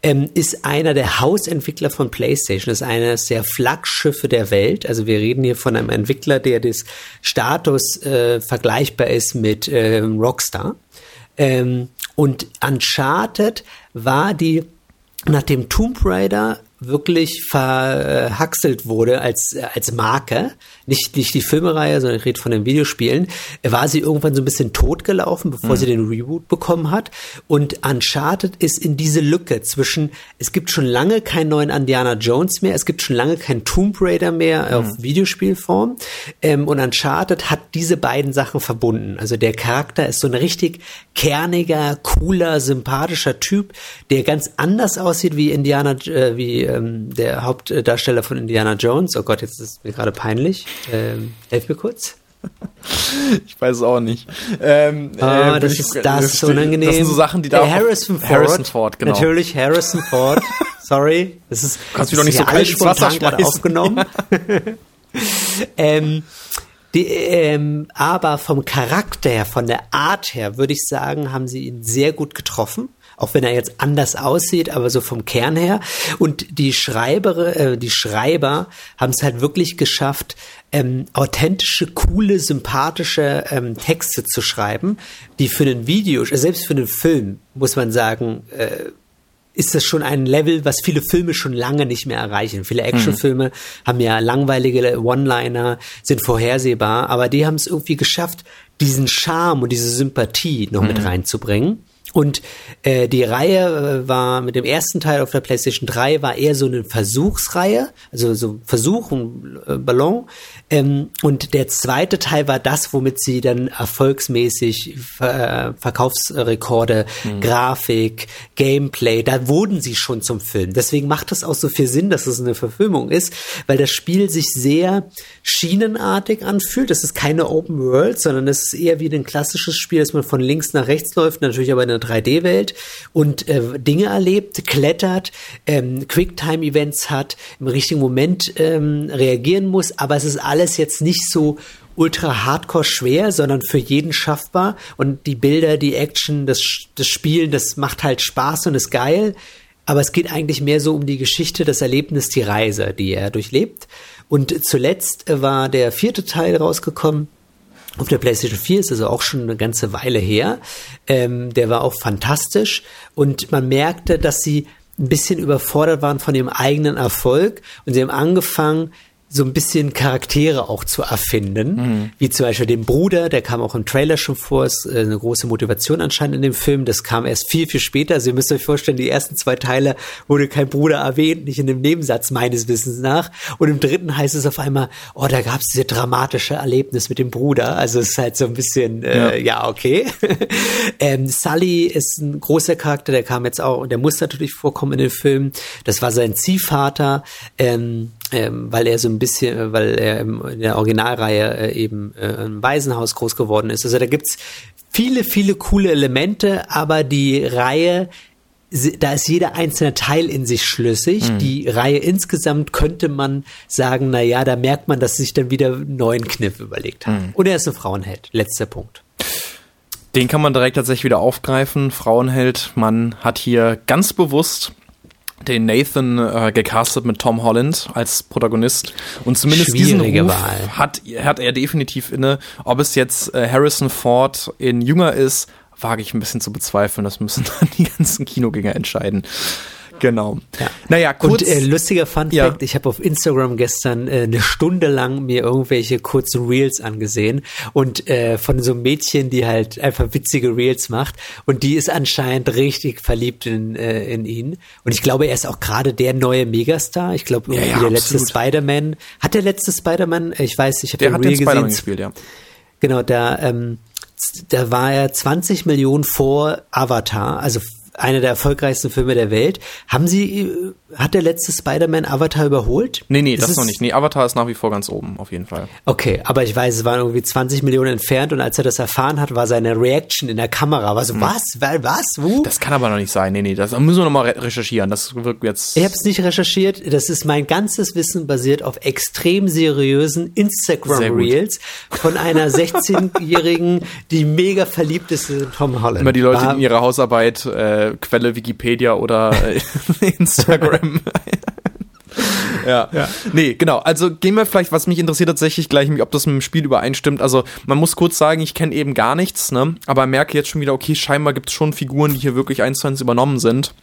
Ähm, ist einer der Hausentwickler von PlayStation, ist eines der Flaggschiffe der Welt. Also wir reden hier von einem Entwickler, der des Status äh, vergleichbar ist mit äh, Rockstar. Ähm, und Uncharted war die nach dem Tomb Raider wirklich verhaxelt wurde als, als Marke, nicht, nicht die Filmereihe, sondern ich rede von den Videospielen, war sie irgendwann so ein bisschen totgelaufen, bevor mhm. sie den Reboot bekommen hat. Und Uncharted ist in diese Lücke zwischen, es gibt schon lange keinen neuen Indiana Jones mehr, es gibt schon lange keinen Tomb Raider mehr mhm. auf Videospielform. Ähm, und Uncharted hat diese beiden Sachen verbunden. Also der Charakter ist so ein richtig kerniger, cooler, sympathischer Typ, der ganz anders aussieht wie Indiana, äh, wie ähm, der Hauptdarsteller von Indiana Jones. Oh Gott, jetzt ist es mir gerade peinlich. Ähm, helf mir kurz. Ich weiß es auch nicht. Ähm, ah, äh, das ist das ist so unangenehm. Das sind so Sachen, die da. Äh, Harrison Ford. Harrison Ford, genau. Natürlich Harrison Ford. Sorry, das ist. Kannst du doch nicht so kalt ins Wasser schmeißen. aufgenommen. ähm, Die, ähm, aber vom Charakter her, von der Art her, würde ich sagen, haben sie ihn sehr gut getroffen auch wenn er jetzt anders aussieht, aber so vom Kern her. Und die Schreiber, äh, die Schreiber haben es halt wirklich geschafft, ähm, authentische, coole, sympathische ähm, Texte zu schreiben, die für ein Video, selbst für einen Film, muss man sagen, äh, ist das schon ein Level, was viele Filme schon lange nicht mehr erreichen. Viele Actionfilme mhm. haben ja langweilige One-Liner, sind vorhersehbar, aber die haben es irgendwie geschafft, diesen Charme und diese Sympathie noch mhm. mit reinzubringen. Und äh, die Reihe äh, war mit dem ersten Teil auf der PlayStation 3 war eher so eine Versuchsreihe, also so Versuch, ein äh, Ballon. Ähm, und der zweite Teil war das, womit sie dann erfolgsmäßig äh, Verkaufsrekorde, mhm. Grafik, Gameplay, da wurden sie schon zum Film. Deswegen macht es auch so viel Sinn, dass es eine Verfilmung ist, weil das Spiel sich sehr schienenartig anfühlt. Das ist keine Open World, sondern es ist eher wie ein klassisches Spiel, dass man von links nach rechts läuft, natürlich aber in einer 3D-Welt und äh, Dinge erlebt, klettert, ähm, Quicktime-Events hat, im richtigen Moment ähm, reagieren muss, aber es ist alles jetzt nicht so ultra hardcore schwer, sondern für jeden schaffbar und die Bilder, die Action, das, das Spielen, das macht halt Spaß und ist geil. Aber es geht eigentlich mehr so um die Geschichte, das Erlebnis, die Reise, die er durchlebt. Und zuletzt war der vierte Teil rausgekommen, auf der PlayStation 4 ist also auch schon eine ganze Weile her. Ähm, der war auch fantastisch und man merkte, dass sie ein bisschen überfordert waren von ihrem eigenen Erfolg und sie haben angefangen, so ein bisschen Charaktere auch zu erfinden, mhm. wie zum Beispiel den Bruder, der kam auch im Trailer schon vor, ist äh, eine große Motivation anscheinend in dem Film, das kam erst viel, viel später, also ihr müsst euch vorstellen, die ersten zwei Teile wurde kein Bruder erwähnt, nicht in dem Nebensatz meines Wissens nach. Und im dritten heißt es auf einmal, oh, da gab es diese dramatische Erlebnis mit dem Bruder, also es ist halt so ein bisschen, äh, ja. ja, okay. ähm, Sully ist ein großer Charakter, der kam jetzt auch, und der muss natürlich vorkommen in dem Film, das war sein Ziehvater, ähm, ähm, weil er so ein bisschen, äh, weil er in der Originalreihe äh, eben äh, im Waisenhaus groß geworden ist. Also da gibt's viele, viele coole Elemente, aber die Reihe da ist jeder einzelne Teil in sich schlüssig. Mhm. Die Reihe insgesamt könnte man sagen, na ja, da merkt man, dass sie sich dann wieder einen neuen Kniff überlegt haben. Mhm. Und er ist ein Frauenheld. Letzter Punkt. Den kann man direkt tatsächlich wieder aufgreifen. Frauenheld, man hat hier ganz bewusst den Nathan äh, gecastet mit Tom Holland als Protagonist und zumindest diesen Ruf Wahl. hat hat er definitiv inne. Ob es jetzt äh, Harrison Ford in jünger ist, wage ich ein bisschen zu bezweifeln. Das müssen dann die ganzen Kinogänger entscheiden. Genau. Ja. Naja, kurz. Und äh, lustiger Fun ja. Fact, ich habe auf Instagram gestern äh, eine Stunde lang mir irgendwelche kurzen Reels angesehen und äh, von so einem Mädchen, die halt einfach witzige Reels macht und die ist anscheinend richtig verliebt in, äh, in ihn. Und ich glaube, er ist auch gerade der neue Megastar. Ich glaube, ja, ja, der letzte Spider-Man. Hat der letzte Spider-Man, ich weiß, ich habe den Reel gesehen. gespielt, ja. Genau, da, ähm, da war er 20 Millionen vor Avatar, also einer der erfolgreichsten Filme der Welt. Haben Sie, äh, hat der letzte Spider-Man Avatar überholt? Nee, nee, ist das noch nicht. Nee, Avatar ist nach wie vor ganz oben, auf jeden Fall. Okay, aber ich weiß, es waren irgendwie 20 Millionen entfernt und als er das erfahren hat, war seine Reaction in der Kamera, war so, hm. was? Was? Wo? Das kann aber noch nicht sein. Nee, nee, das müssen wir nochmal recherchieren. Das wirkt jetzt. Ich habe es nicht recherchiert. Das ist mein ganzes Wissen basiert auf extrem seriösen Instagram-Reels von einer 16-Jährigen, die mega verliebt ist in Tom Holland. Immer die Leute war, in ihrer Hausarbeit äh, Quelle Wikipedia oder Instagram. ja. ja. Nee, genau. Also gehen wir vielleicht, was mich interessiert tatsächlich gleich, ob das mit dem Spiel übereinstimmt. Also man muss kurz sagen, ich kenne eben gar nichts, ne? Aber merke jetzt schon wieder, okay, scheinbar gibt es schon Figuren, die hier wirklich eins zu eins übernommen sind.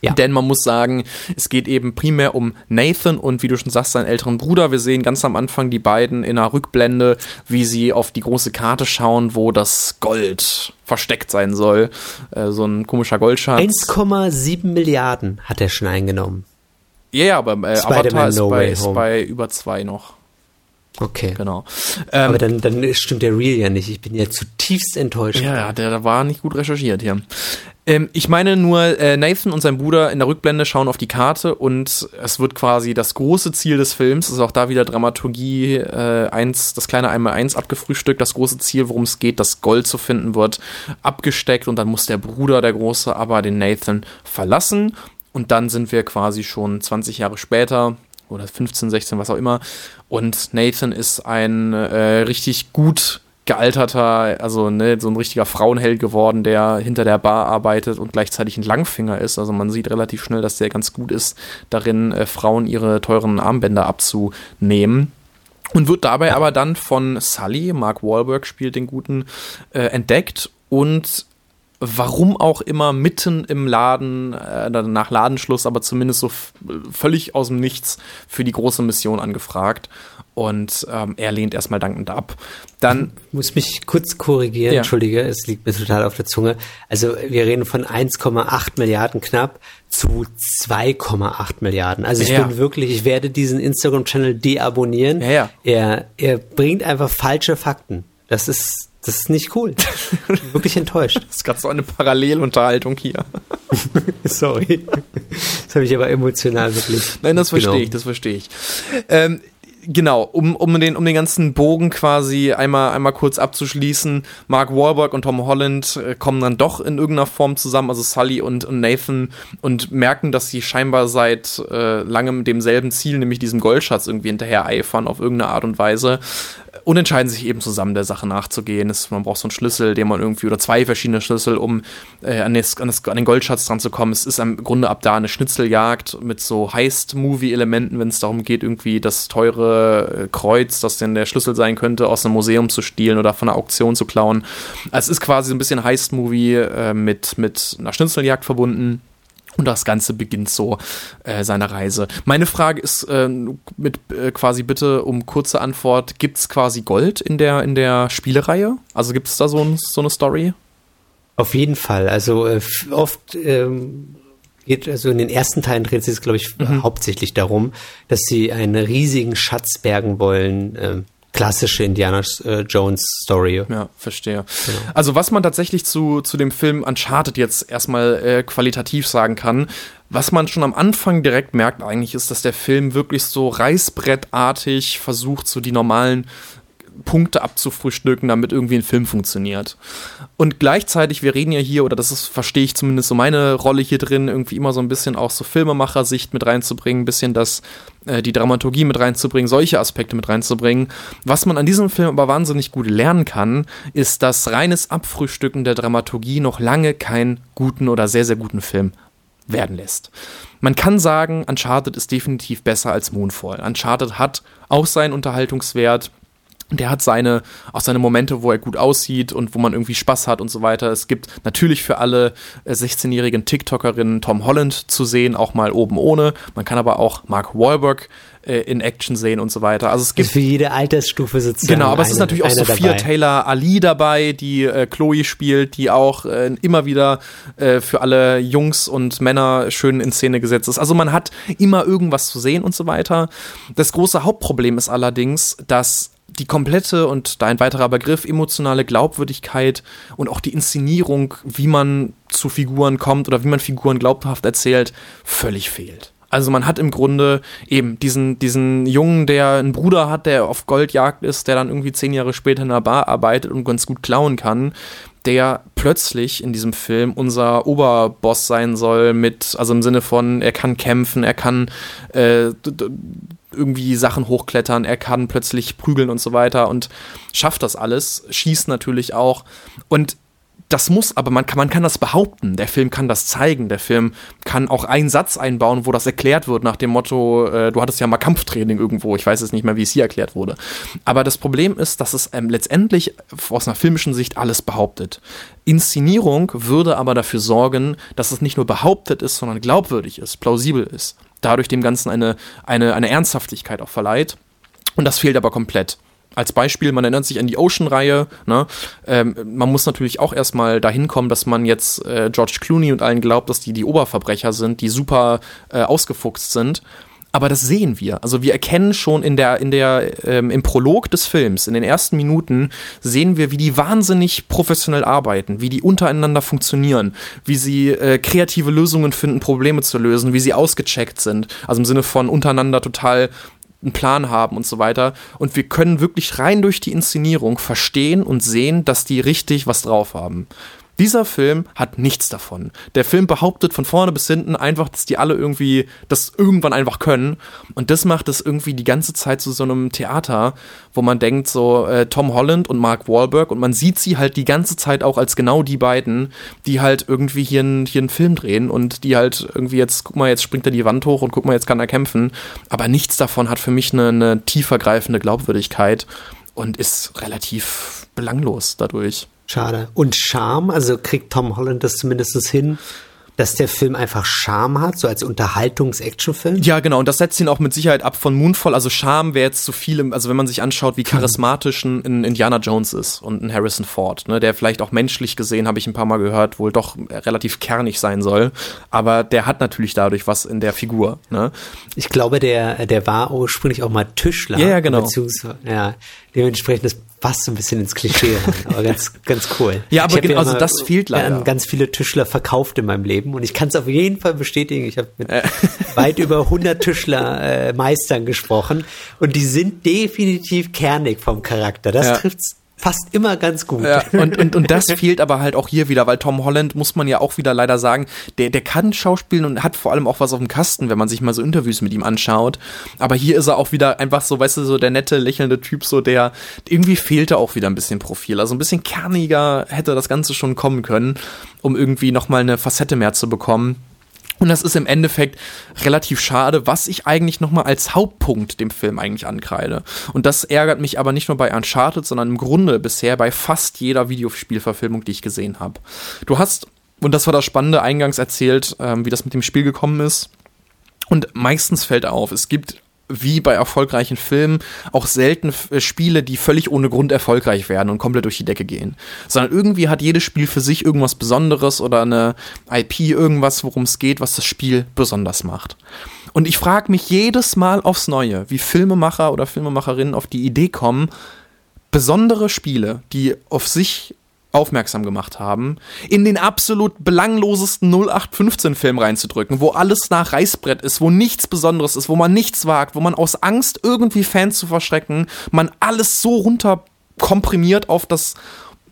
Ja. Denn man muss sagen, es geht eben primär um Nathan und wie du schon sagst, seinen älteren Bruder. Wir sehen ganz am Anfang die beiden in einer Rückblende, wie sie auf die große Karte schauen, wo das Gold versteckt sein soll. Äh, so ein komischer Goldschatz. 1,7 Milliarden hat er schon eingenommen. Ja, yeah, aber äh, Avatar ist, no bei, ist bei über zwei noch. Okay. Genau. Ähm, aber dann, dann stimmt der Real ja nicht. Ich bin ja zutiefst enttäuscht. Ja, der, der war nicht gut recherchiert hier. Ähm, ich meine nur, äh, Nathan und sein Bruder in der Rückblende schauen auf die Karte und es wird quasi das große Ziel des Films, ist auch da wieder Dramaturgie äh, eins, das kleine einmal eins abgefrühstückt, das große Ziel, worum es geht, das Gold zu finden wird, abgesteckt und dann muss der Bruder, der Große, aber den Nathan verlassen und dann sind wir quasi schon 20 Jahre später oder 15, 16, was auch immer. Und Nathan ist ein äh, richtig gut gealterter, also ne, so ein richtiger Frauenheld geworden, der hinter der Bar arbeitet und gleichzeitig ein Langfinger ist. Also man sieht relativ schnell, dass der ganz gut ist, darin äh, Frauen ihre teuren Armbänder abzunehmen. Und wird dabei aber dann von Sully, Mark Wahlberg spielt den Guten, äh, entdeckt und warum auch immer mitten im Laden, äh, nach Ladenschluss, aber zumindest so völlig aus dem Nichts für die große Mission angefragt. Und ähm, er lehnt erstmal dankend ab. Dann ich muss mich kurz korrigieren, ja. entschuldige, es liegt mir total auf der Zunge. Also wir reden von 1,8 Milliarden knapp zu 2,8 Milliarden. Also ich ja. bin wirklich, ich werde diesen Instagram-Channel deabonnieren. Ja, ja. Er, er bringt einfach falsche Fakten. Das ist das ist nicht cool. Wirklich enttäuscht. Das ist gerade so eine Parallelunterhaltung hier. Sorry. Das habe ich aber emotional wirklich. Nein, das verstehe genau. ich, das verstehe ich. Ähm, genau, um, um, den, um den ganzen Bogen quasi einmal, einmal kurz abzuschließen, Mark Wahlberg und Tom Holland äh, kommen dann doch in irgendeiner Form zusammen, also Sully und, und Nathan, und merken, dass sie scheinbar seit äh, langem demselben Ziel, nämlich diesem Goldschatz, irgendwie hinterher eifern auf irgendeine Art und Weise und entscheiden sich eben zusammen der Sache nachzugehen. Es, man braucht so einen Schlüssel, den man irgendwie, oder zwei verschiedene Schlüssel, um äh, an, das, an, das, an, den Goldschatz dran zu kommen. Es ist im Grunde ab da eine Schnitzeljagd mit so Heist-Movie-Elementen, wenn es darum geht, irgendwie das teure äh, Kreuz, das denn der Schlüssel sein könnte, aus einem Museum zu stehlen oder von einer Auktion zu klauen. Also es ist quasi so ein bisschen Heist-Movie äh, mit, mit einer Schnitzeljagd verbunden. Und das Ganze beginnt so äh, seine Reise. Meine Frage ist äh, mit äh, quasi bitte um kurze Antwort: Gibt es quasi Gold in der in der Spielereihe? Also gibt es da so, ein, so eine Story? Auf jeden Fall. Also äh, oft ähm, geht also in den ersten Teilen dreht sich es glaube ich mhm. hauptsächlich darum, dass sie einen riesigen Schatz bergen wollen. Äh, klassische Indiana äh, Jones Story. Ja, verstehe. Genau. Also was man tatsächlich zu, zu dem Film Uncharted jetzt erstmal äh, qualitativ sagen kann, was man schon am Anfang direkt merkt eigentlich ist, dass der Film wirklich so reißbrettartig versucht, so die normalen Punkte abzufrühstücken, damit irgendwie ein Film funktioniert. Und gleichzeitig, wir reden ja hier, oder das ist, verstehe ich zumindest so meine Rolle hier drin, irgendwie immer so ein bisschen auch so Filmemacher-Sicht mit reinzubringen, ein bisschen das, äh, die Dramaturgie mit reinzubringen, solche Aspekte mit reinzubringen. Was man an diesem Film aber wahnsinnig gut lernen kann, ist, dass reines Abfrühstücken der Dramaturgie noch lange keinen guten oder sehr, sehr guten Film werden lässt. Man kann sagen, Uncharted ist definitiv besser als Moonfall. Uncharted hat auch seinen Unterhaltungswert, der hat seine, auch seine Momente, wo er gut aussieht und wo man irgendwie Spaß hat und so weiter. Es gibt natürlich für alle 16-jährigen äh, TikTokerinnen Tom Holland zu sehen, auch mal oben ohne. Man kann aber auch Mark Wahlberg äh, in Action sehen und so weiter. Also es gibt für jede Altersstufe sozusagen. Genau, aber eine, es ist natürlich auch Sophia dabei. Taylor Ali dabei, die äh, Chloe spielt, die auch äh, immer wieder äh, für alle Jungs und Männer schön in Szene gesetzt ist. Also man hat immer irgendwas zu sehen und so weiter. Das große Hauptproblem ist allerdings, dass die komplette und da ein weiterer Begriff emotionale Glaubwürdigkeit und auch die Inszenierung, wie man zu Figuren kommt oder wie man Figuren glaubhaft erzählt, völlig fehlt. Also man hat im Grunde eben diesen, diesen Jungen, der einen Bruder hat, der auf Goldjagd ist, der dann irgendwie zehn Jahre später in einer Bar arbeitet und ganz gut klauen kann, der plötzlich in diesem Film unser Oberboss sein soll, mit, also im Sinne von, er kann kämpfen, er kann äh, irgendwie Sachen hochklettern, er kann plötzlich prügeln und so weiter und schafft das alles, schießt natürlich auch. Und das muss, aber man kann, man kann das behaupten. Der Film kann das zeigen. Der Film kann auch einen Satz einbauen, wo das erklärt wird, nach dem Motto, äh, du hattest ja mal Kampftraining irgendwo. Ich weiß jetzt nicht mehr, wie es hier erklärt wurde. Aber das Problem ist, dass es ähm, letztendlich aus einer filmischen Sicht alles behauptet. Inszenierung würde aber dafür sorgen, dass es nicht nur behauptet ist, sondern glaubwürdig ist, plausibel ist dadurch dem Ganzen eine, eine, eine Ernsthaftigkeit auch verleiht. Und das fehlt aber komplett. Als Beispiel, man erinnert sich an die Ocean-Reihe. Ne? Ähm, man muss natürlich auch erstmal dahin kommen, dass man jetzt äh, George Clooney und allen glaubt, dass die die Oberverbrecher sind, die super äh, ausgefuchst sind. Aber das sehen wir. Also wir erkennen schon in der, in der, ähm, im Prolog des Films, in den ersten Minuten, sehen wir, wie die wahnsinnig professionell arbeiten, wie die untereinander funktionieren, wie sie äh, kreative Lösungen finden, Probleme zu lösen, wie sie ausgecheckt sind. Also im Sinne von untereinander total einen Plan haben und so weiter. Und wir können wirklich rein durch die Inszenierung verstehen und sehen, dass die richtig was drauf haben. Dieser Film hat nichts davon. Der Film behauptet von vorne bis hinten einfach, dass die alle irgendwie das irgendwann einfach können. Und das macht es irgendwie die ganze Zeit zu so einem Theater, wo man denkt, so äh, Tom Holland und Mark Wahlberg und man sieht sie halt die ganze Zeit auch als genau die beiden, die halt irgendwie hier, hier einen Film drehen und die halt irgendwie jetzt, guck mal, jetzt springt er die Wand hoch und guck mal, jetzt kann er kämpfen. Aber nichts davon hat für mich eine, eine tiefergreifende Glaubwürdigkeit und ist relativ belanglos dadurch. Schade. Und Charme, also kriegt Tom Holland das zumindest hin, dass der Film einfach Charme hat, so als Unterhaltungs-Action-Film? Ja, genau. Und das setzt ihn auch mit Sicherheit ab von Moonfall. Also Charme wäre jetzt zu viel, also wenn man sich anschaut, wie charismatisch ein Indiana Jones ist und ein Harrison Ford, ne, der vielleicht auch menschlich gesehen, habe ich ein paar Mal gehört, wohl doch relativ kernig sein soll. Aber der hat natürlich dadurch was in der Figur. Ne? Ich glaube, der, der war ursprünglich auch mal Tischler. Ja, ja genau. Beziehungsweise, ja, dementsprechend das passt so ein bisschen ins Klischee rein, aber ganz, ganz cool. Ja, aber genau, also das fehlt leider. ganz viele Tischler verkauft in meinem Leben und ich kann es auf jeden Fall bestätigen. Ich habe mit äh. weit über 100 Tischler äh, Meistern gesprochen und die sind definitiv kernig vom Charakter. Das ja. trifft's fast immer ganz gut. Ja, und, und, und das fehlt aber halt auch hier wieder, weil Tom Holland, muss man ja auch wieder leider sagen, der, der kann schauspielen und hat vor allem auch was auf dem Kasten, wenn man sich mal so Interviews mit ihm anschaut. Aber hier ist er auch wieder einfach so, weißt du, so der nette, lächelnde Typ, so der, irgendwie fehlte auch wieder ein bisschen Profil. Also ein bisschen kerniger hätte das Ganze schon kommen können, um irgendwie nochmal eine Facette mehr zu bekommen. Und das ist im Endeffekt relativ schade, was ich eigentlich nochmal als Hauptpunkt dem Film eigentlich ankreide. Und das ärgert mich aber nicht nur bei Uncharted, sondern im Grunde bisher bei fast jeder Videospielverfilmung, die ich gesehen habe. Du hast, und das war das Spannende, eingangs erzählt, ähm, wie das mit dem Spiel gekommen ist. Und meistens fällt auf, es gibt wie bei erfolgreichen Filmen auch selten äh, Spiele, die völlig ohne Grund erfolgreich werden und komplett durch die Decke gehen. Sondern irgendwie hat jedes Spiel für sich irgendwas Besonderes oder eine IP, irgendwas, worum es geht, was das Spiel besonders macht. Und ich frage mich jedes Mal aufs Neue, wie Filmemacher oder Filmemacherinnen auf die Idee kommen, besondere Spiele, die auf sich aufmerksam gemacht haben, in den absolut belanglosesten 0815-Film reinzudrücken, wo alles nach Reißbrett ist, wo nichts Besonderes ist, wo man nichts wagt, wo man aus Angst, irgendwie Fans zu verschrecken, man alles so runter komprimiert auf das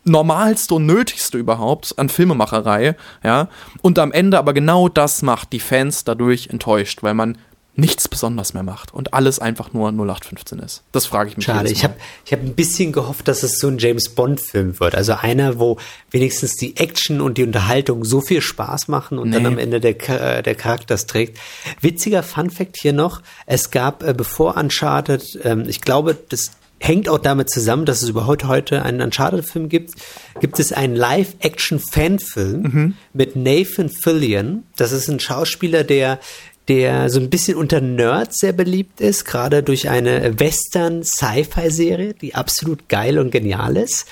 Normalste und Nötigste überhaupt an Filmemacherei, ja, und am Ende aber genau das macht die Fans dadurch enttäuscht, weil man nichts besonders mehr macht und alles einfach nur 0815 ist. Das frage ich mich. Schade, ich habe ich hab ein bisschen gehofft, dass es so ein James Bond-Film wird. Also einer, wo wenigstens die Action und die Unterhaltung so viel Spaß machen und nee. dann am Ende der, äh, der Charakter es trägt. Witziger Fun-Fact hier noch: Es gab, äh, bevor Uncharted, ähm, ich glaube, das hängt auch damit zusammen, dass es überhaupt heute einen Uncharted-Film gibt, gibt es einen Live-Action-Fanfilm mhm. mit Nathan Fillion. Das ist ein Schauspieler, der der so ein bisschen unter Nerds sehr beliebt ist, gerade durch eine Western-Sci-Fi-Serie, die absolut geil und genial ist.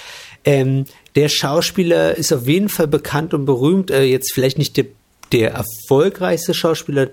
Ähm, der Schauspieler ist auf jeden Fall bekannt und berühmt, äh, jetzt vielleicht nicht der, der erfolgreichste Schauspieler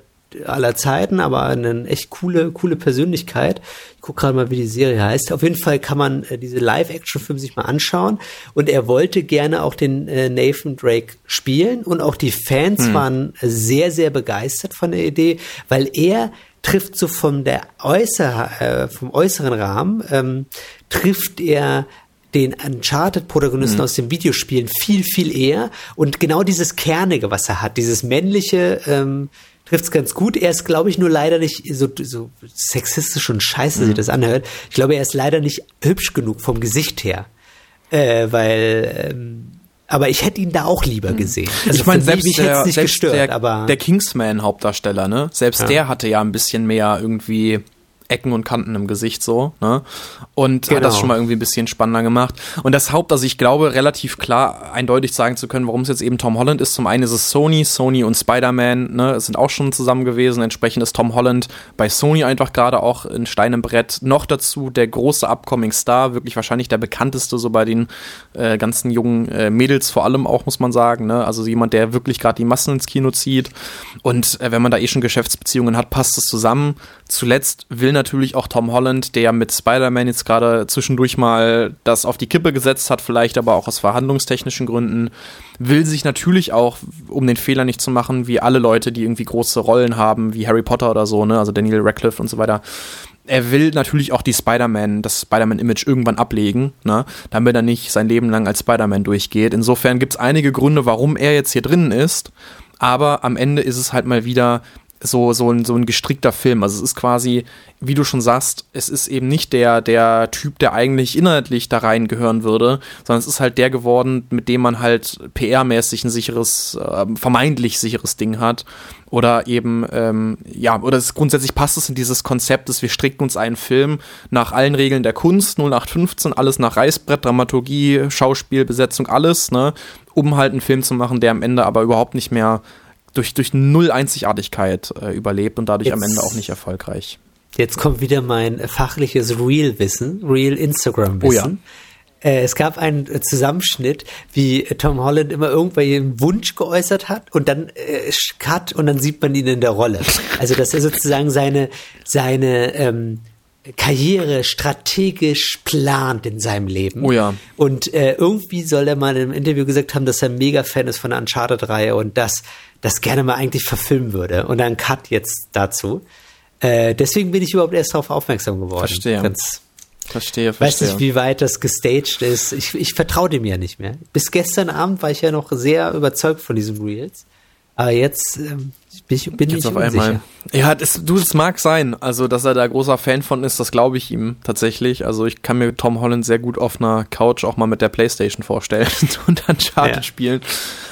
aller Zeiten, aber eine echt coole, coole Persönlichkeit. Ich gucke gerade mal, wie die Serie heißt. Auf jeden Fall kann man äh, diese Live-Action-Filme sich mal anschauen. Und er wollte gerne auch den äh, Nathan Drake spielen. Und auch die Fans hm. waren sehr, sehr begeistert von der Idee, weil er trifft so von der äußer, äh, vom äußeren Rahmen, ähm, trifft er den Uncharted-Protagonisten mhm. aus den Videospielen viel, viel eher. Und genau dieses Kernige, was er hat, dieses männliche, ähm, trifft es ganz gut. Er ist, glaube ich, nur leider nicht so, so sexistisch und scheiße, mhm. sich das anhört. Ich glaube, er ist leider nicht hübsch genug vom Gesicht her. Äh, weil, ähm, aber ich hätte ihn da auch lieber mhm. gesehen. Also ich meine, selbst, der, nicht selbst gestört, der, aber der Kingsman-Hauptdarsteller, ne? Selbst ja. der hatte ja ein bisschen mehr irgendwie Ecken und Kanten im Gesicht so, ne? Und genau. hat das genau. schon mal irgendwie ein bisschen spannender gemacht. Und das Haupt, also ich glaube, relativ klar eindeutig sagen zu können, warum es jetzt eben Tom Holland ist. Zum einen ist es Sony, Sony und Spider-Man, ne, sind auch schon zusammen gewesen. Entsprechend ist Tom Holland bei Sony einfach gerade auch in Stein im Brett. Noch dazu der große Upcoming Star, wirklich wahrscheinlich der bekannteste so bei den äh, ganzen jungen äh, Mädels vor allem auch, muss man sagen, ne? Also jemand, der wirklich gerade die Massen ins Kino zieht. Und äh, wenn man da eh schon Geschäftsbeziehungen hat, passt es zusammen. Zuletzt will natürlich auch Tom Holland, der mit Spider-Man jetzt gerade zwischendurch mal das auf die Kippe gesetzt hat, vielleicht aber auch aus verhandlungstechnischen Gründen, will sich natürlich auch, um den Fehler nicht zu machen, wie alle Leute, die irgendwie große Rollen haben, wie Harry Potter oder so, ne, also Daniel Radcliffe und so weiter, er will natürlich auch die Spider-Man, das Spider-Man-Image irgendwann ablegen, ne? damit er nicht sein Leben lang als Spider-Man durchgeht. Insofern gibt es einige Gründe, warum er jetzt hier drinnen ist. Aber am Ende ist es halt mal wieder so, so, ein, so ein gestrickter Film. Also es ist quasi, wie du schon sagst, es ist eben nicht der, der Typ, der eigentlich inhaltlich da reingehören würde, sondern es ist halt der geworden, mit dem man halt PR-mäßig ein sicheres, äh, vermeintlich sicheres Ding hat. Oder eben, ähm, ja, oder es, grundsätzlich passt es in dieses Konzept, dass wir stricken uns einen Film nach allen Regeln der Kunst, 0815, alles nach Reißbrett, Dramaturgie, Schauspiel, Besetzung, alles, ne, um halt einen Film zu machen, der am Ende aber überhaupt nicht mehr durch, durch null Einzigartigkeit äh, überlebt und dadurch jetzt, am Ende auch nicht erfolgreich. Jetzt kommt wieder mein fachliches Real-Wissen, Real-Instagram-Wissen. Oh ja. Äh, es gab einen Zusammenschnitt, wie Tom Holland immer irgendwelchen Wunsch geäußert hat und dann äh, Cut und dann sieht man ihn in der Rolle. Also dass er sozusagen seine, seine ähm, Karriere strategisch plant in seinem Leben. Oh ja. Und äh, irgendwie soll er mal im Interview gesagt haben, dass er ein Mega-Fan ist von der Uncharted-Reihe und dass das gerne mal eigentlich verfilmen würde. Und dann Cut jetzt dazu. Äh, deswegen bin ich überhaupt erst darauf aufmerksam geworden. Verstehe. Ganz, verstehe, verstehe. Weiß nicht, wie weit das gestaged ist. Ich, ich vertraue dem ja nicht mehr. Bis gestern Abend war ich ja noch sehr überzeugt von diesem Reels. Aber jetzt ähm, ich, bin jetzt ich auf einmal. Ja, das, du, es mag sein. Also, dass er da großer Fan von ist, das glaube ich ihm tatsächlich. Also, ich kann mir Tom Holland sehr gut auf einer Couch auch mal mit der Playstation vorstellen und dann Uncharted ja. spielen.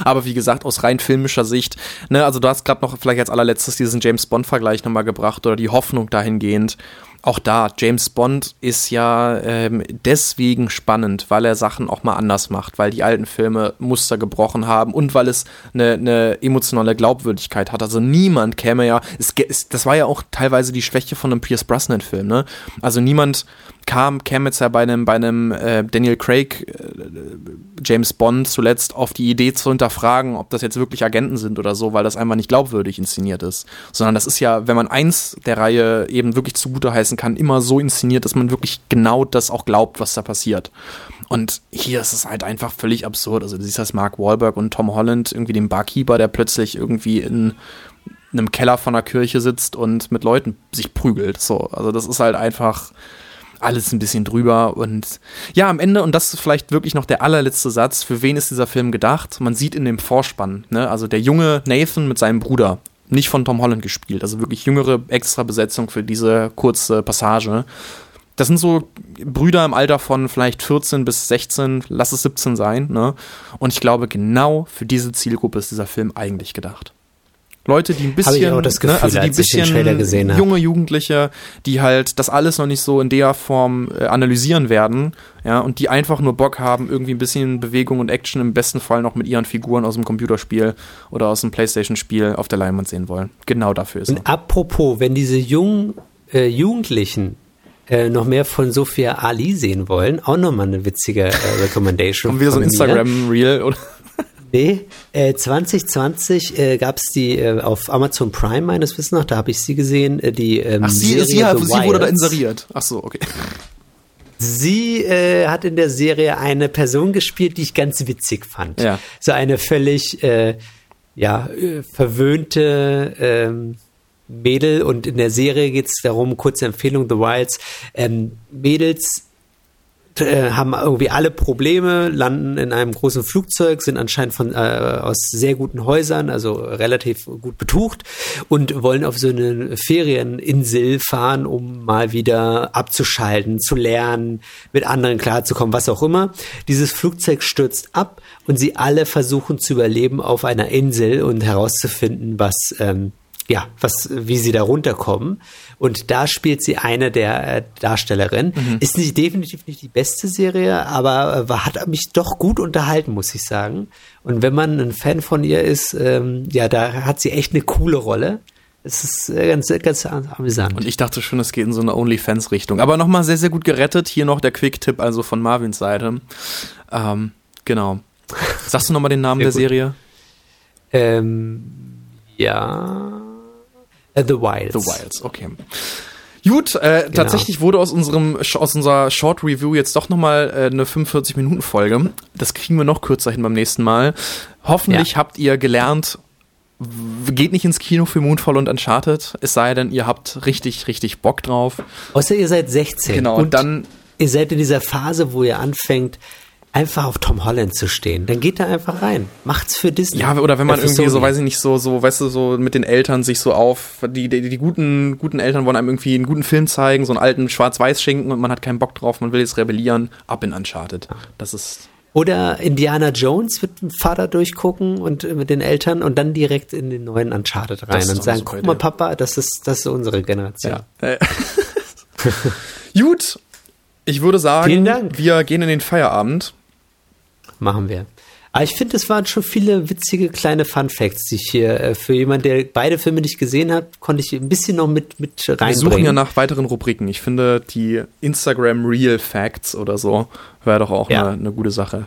Aber wie gesagt, aus rein filmischer Sicht, ne, also du hast gerade noch vielleicht als allerletztes diesen James Bond-Vergleich nochmal gebracht oder die Hoffnung dahingehend auch da, James Bond ist ja ähm, deswegen spannend, weil er Sachen auch mal anders macht, weil die alten Filme Muster gebrochen haben und weil es eine, eine emotionale Glaubwürdigkeit hat. Also niemand käme ja, es, es, das war ja auch teilweise die Schwäche von einem Pierce Brosnan-Film, ne? Also niemand kam, ja bei einem, bei einem äh, Daniel Craig äh, James Bond zuletzt auf die Idee zu hinterfragen, ob das jetzt wirklich Agenten sind oder so, weil das einfach nicht glaubwürdig inszeniert ist. Sondern das ist ja, wenn man eins der Reihe eben wirklich zugute heißen kann, immer so inszeniert, dass man wirklich genau das auch glaubt, was da passiert. Und hier ist es halt einfach völlig absurd. Also du siehst das Mark Wahlberg und Tom Holland, irgendwie den Barkeeper, der plötzlich irgendwie in einem Keller von einer Kirche sitzt und mit Leuten sich prügelt. So, also das ist halt einfach alles ein bisschen drüber und ja, am Ende, und das ist vielleicht wirklich noch der allerletzte Satz, für wen ist dieser Film gedacht? Man sieht in dem Vorspann, ne, also der junge Nathan mit seinem Bruder, nicht von Tom Holland gespielt, also wirklich jüngere extra Besetzung für diese kurze Passage. Das sind so Brüder im Alter von vielleicht 14 bis 16, lass es 17 sein, ne? Und ich glaube, genau für diese Zielgruppe ist dieser Film eigentlich gedacht. Leute, die ein bisschen, ne, Gefühl, ne, also die bisschen junge Jugendliche, die halt das alles noch nicht so in der Form äh, analysieren werden, ja, und die einfach nur Bock haben, irgendwie ein bisschen Bewegung und Action im besten Fall noch mit ihren Figuren aus dem Computerspiel oder aus dem Playstation-Spiel auf der Leinwand sehen wollen. Genau dafür ist und er. Und apropos, wenn diese jungen äh, Jugendlichen äh, noch mehr von Sophia Ali sehen wollen, auch nochmal eine witzige äh, Recommendation. Haben wir so ein Instagram-Reel, oder? Nee, äh, 2020 äh, gab es die äh, auf Amazon Prime meines Wissens nach, da habe ich sie gesehen, äh, die ähm, Ach, sie, Serie sie, hat, sie wurde da inseriert. Ach so, okay. Sie äh, hat in der Serie eine Person gespielt, die ich ganz witzig fand. Ja. So eine völlig äh, ja, äh, verwöhnte ähm, Mädel und in der Serie geht es darum, kurze Empfehlung, The Wilds, ähm, Mädels äh, haben irgendwie alle Probleme, landen in einem großen Flugzeug, sind anscheinend von äh, aus sehr guten Häusern, also relativ gut betucht und wollen auf so eine Ferieninsel fahren, um mal wieder abzuschalten, zu lernen, mit anderen klarzukommen, was auch immer. Dieses Flugzeug stürzt ab und sie alle versuchen zu überleben auf einer Insel und herauszufinden, was ähm, ja, was, wie sie da runterkommen. Und da spielt sie eine der äh, Darstellerinnen. Mhm. Ist nicht, definitiv nicht die beste Serie, aber äh, hat mich doch gut unterhalten, muss ich sagen. Und wenn man ein Fan von ihr ist, ähm, ja, da hat sie echt eine coole Rolle. Es ist äh, ganz, ganz amüsant. Und ich dachte schon, es geht in so eine OnlyFans-Richtung. Aber nochmal sehr, sehr gut gerettet. Hier noch der Quick-Tipp, also von Marvins Seite. Ähm, genau. Sagst du nochmal den Namen der Serie? Ähm, ja. Uh, The Wilds. The Wilds, okay. Gut, äh, genau. tatsächlich wurde aus unserem aus unserer Short Review jetzt doch nochmal äh, eine 45 Minuten Folge. Das kriegen wir noch kürzer hin beim nächsten Mal. Hoffentlich ja. habt ihr gelernt, geht nicht ins Kino für Moonfall und Uncharted, es sei denn, ihr habt richtig, richtig Bock drauf. Außer ihr seid 16. Genau, und dann. Ihr seid in dieser Phase, wo ihr anfängt, einfach auf Tom Holland zu stehen. Dann geht da einfach rein. Macht's für Disney. Ja, oder wenn man irgendwie so, weiß ich nicht, so, so, weißt du, so mit den Eltern sich so auf, die, die, die guten, guten Eltern wollen einem irgendwie einen guten Film zeigen, so einen alten Schwarz-Weiß-Schinken und man hat keinen Bock drauf, man will jetzt rebellieren, ab in Uncharted. Das ist. Oder Indiana Jones mit dem Vater durchgucken und mit den Eltern und dann direkt in den neuen Uncharted rein und sagen, guck mal, Papa, das ist, das ist unsere Generation. Ja. Gut, ich würde sagen, wir gehen in den Feierabend machen wir. Aber ich finde, es waren schon viele witzige kleine Fun Facts, die ich hier äh, für jemanden, der beide Filme nicht gesehen hat, konnte ich ein bisschen noch mit, mit reinbringen. Wir suchen ja nach weiteren Rubriken. Ich finde, die Instagram Real Facts oder so wäre doch auch ja. eine, eine gute Sache.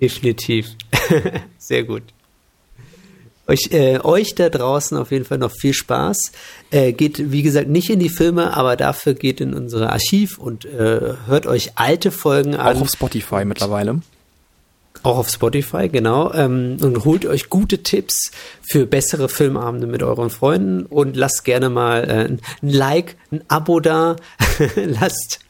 Definitiv. Sehr gut. Euch, äh, euch da draußen auf jeden Fall noch viel Spaß. Äh, geht, wie gesagt, nicht in die Filme, aber dafür geht in unser Archiv und äh, hört euch alte Folgen an. Auch auf Spotify mittlerweile. Auch auf Spotify, genau. Ähm, und holt euch gute Tipps für bessere Filmabende mit euren Freunden und lasst gerne mal äh, ein Like, ein Abo da, lasst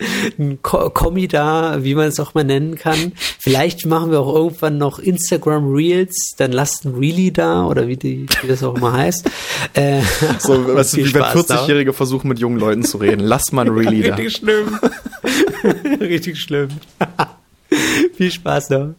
ein Ko Kommi da, wie man es auch mal nennen kann. Vielleicht machen wir auch irgendwann noch Instagram Reels, dann lasst ein Reely da oder wie, die, wie das auch immer heißt. Äh, so, du, wie wenn 40-Jährige versuchen mit jungen Leuten zu reden. Lasst mal ein Reely da. Richtig schlimm. Richtig schlimm. Viel Spaß noch.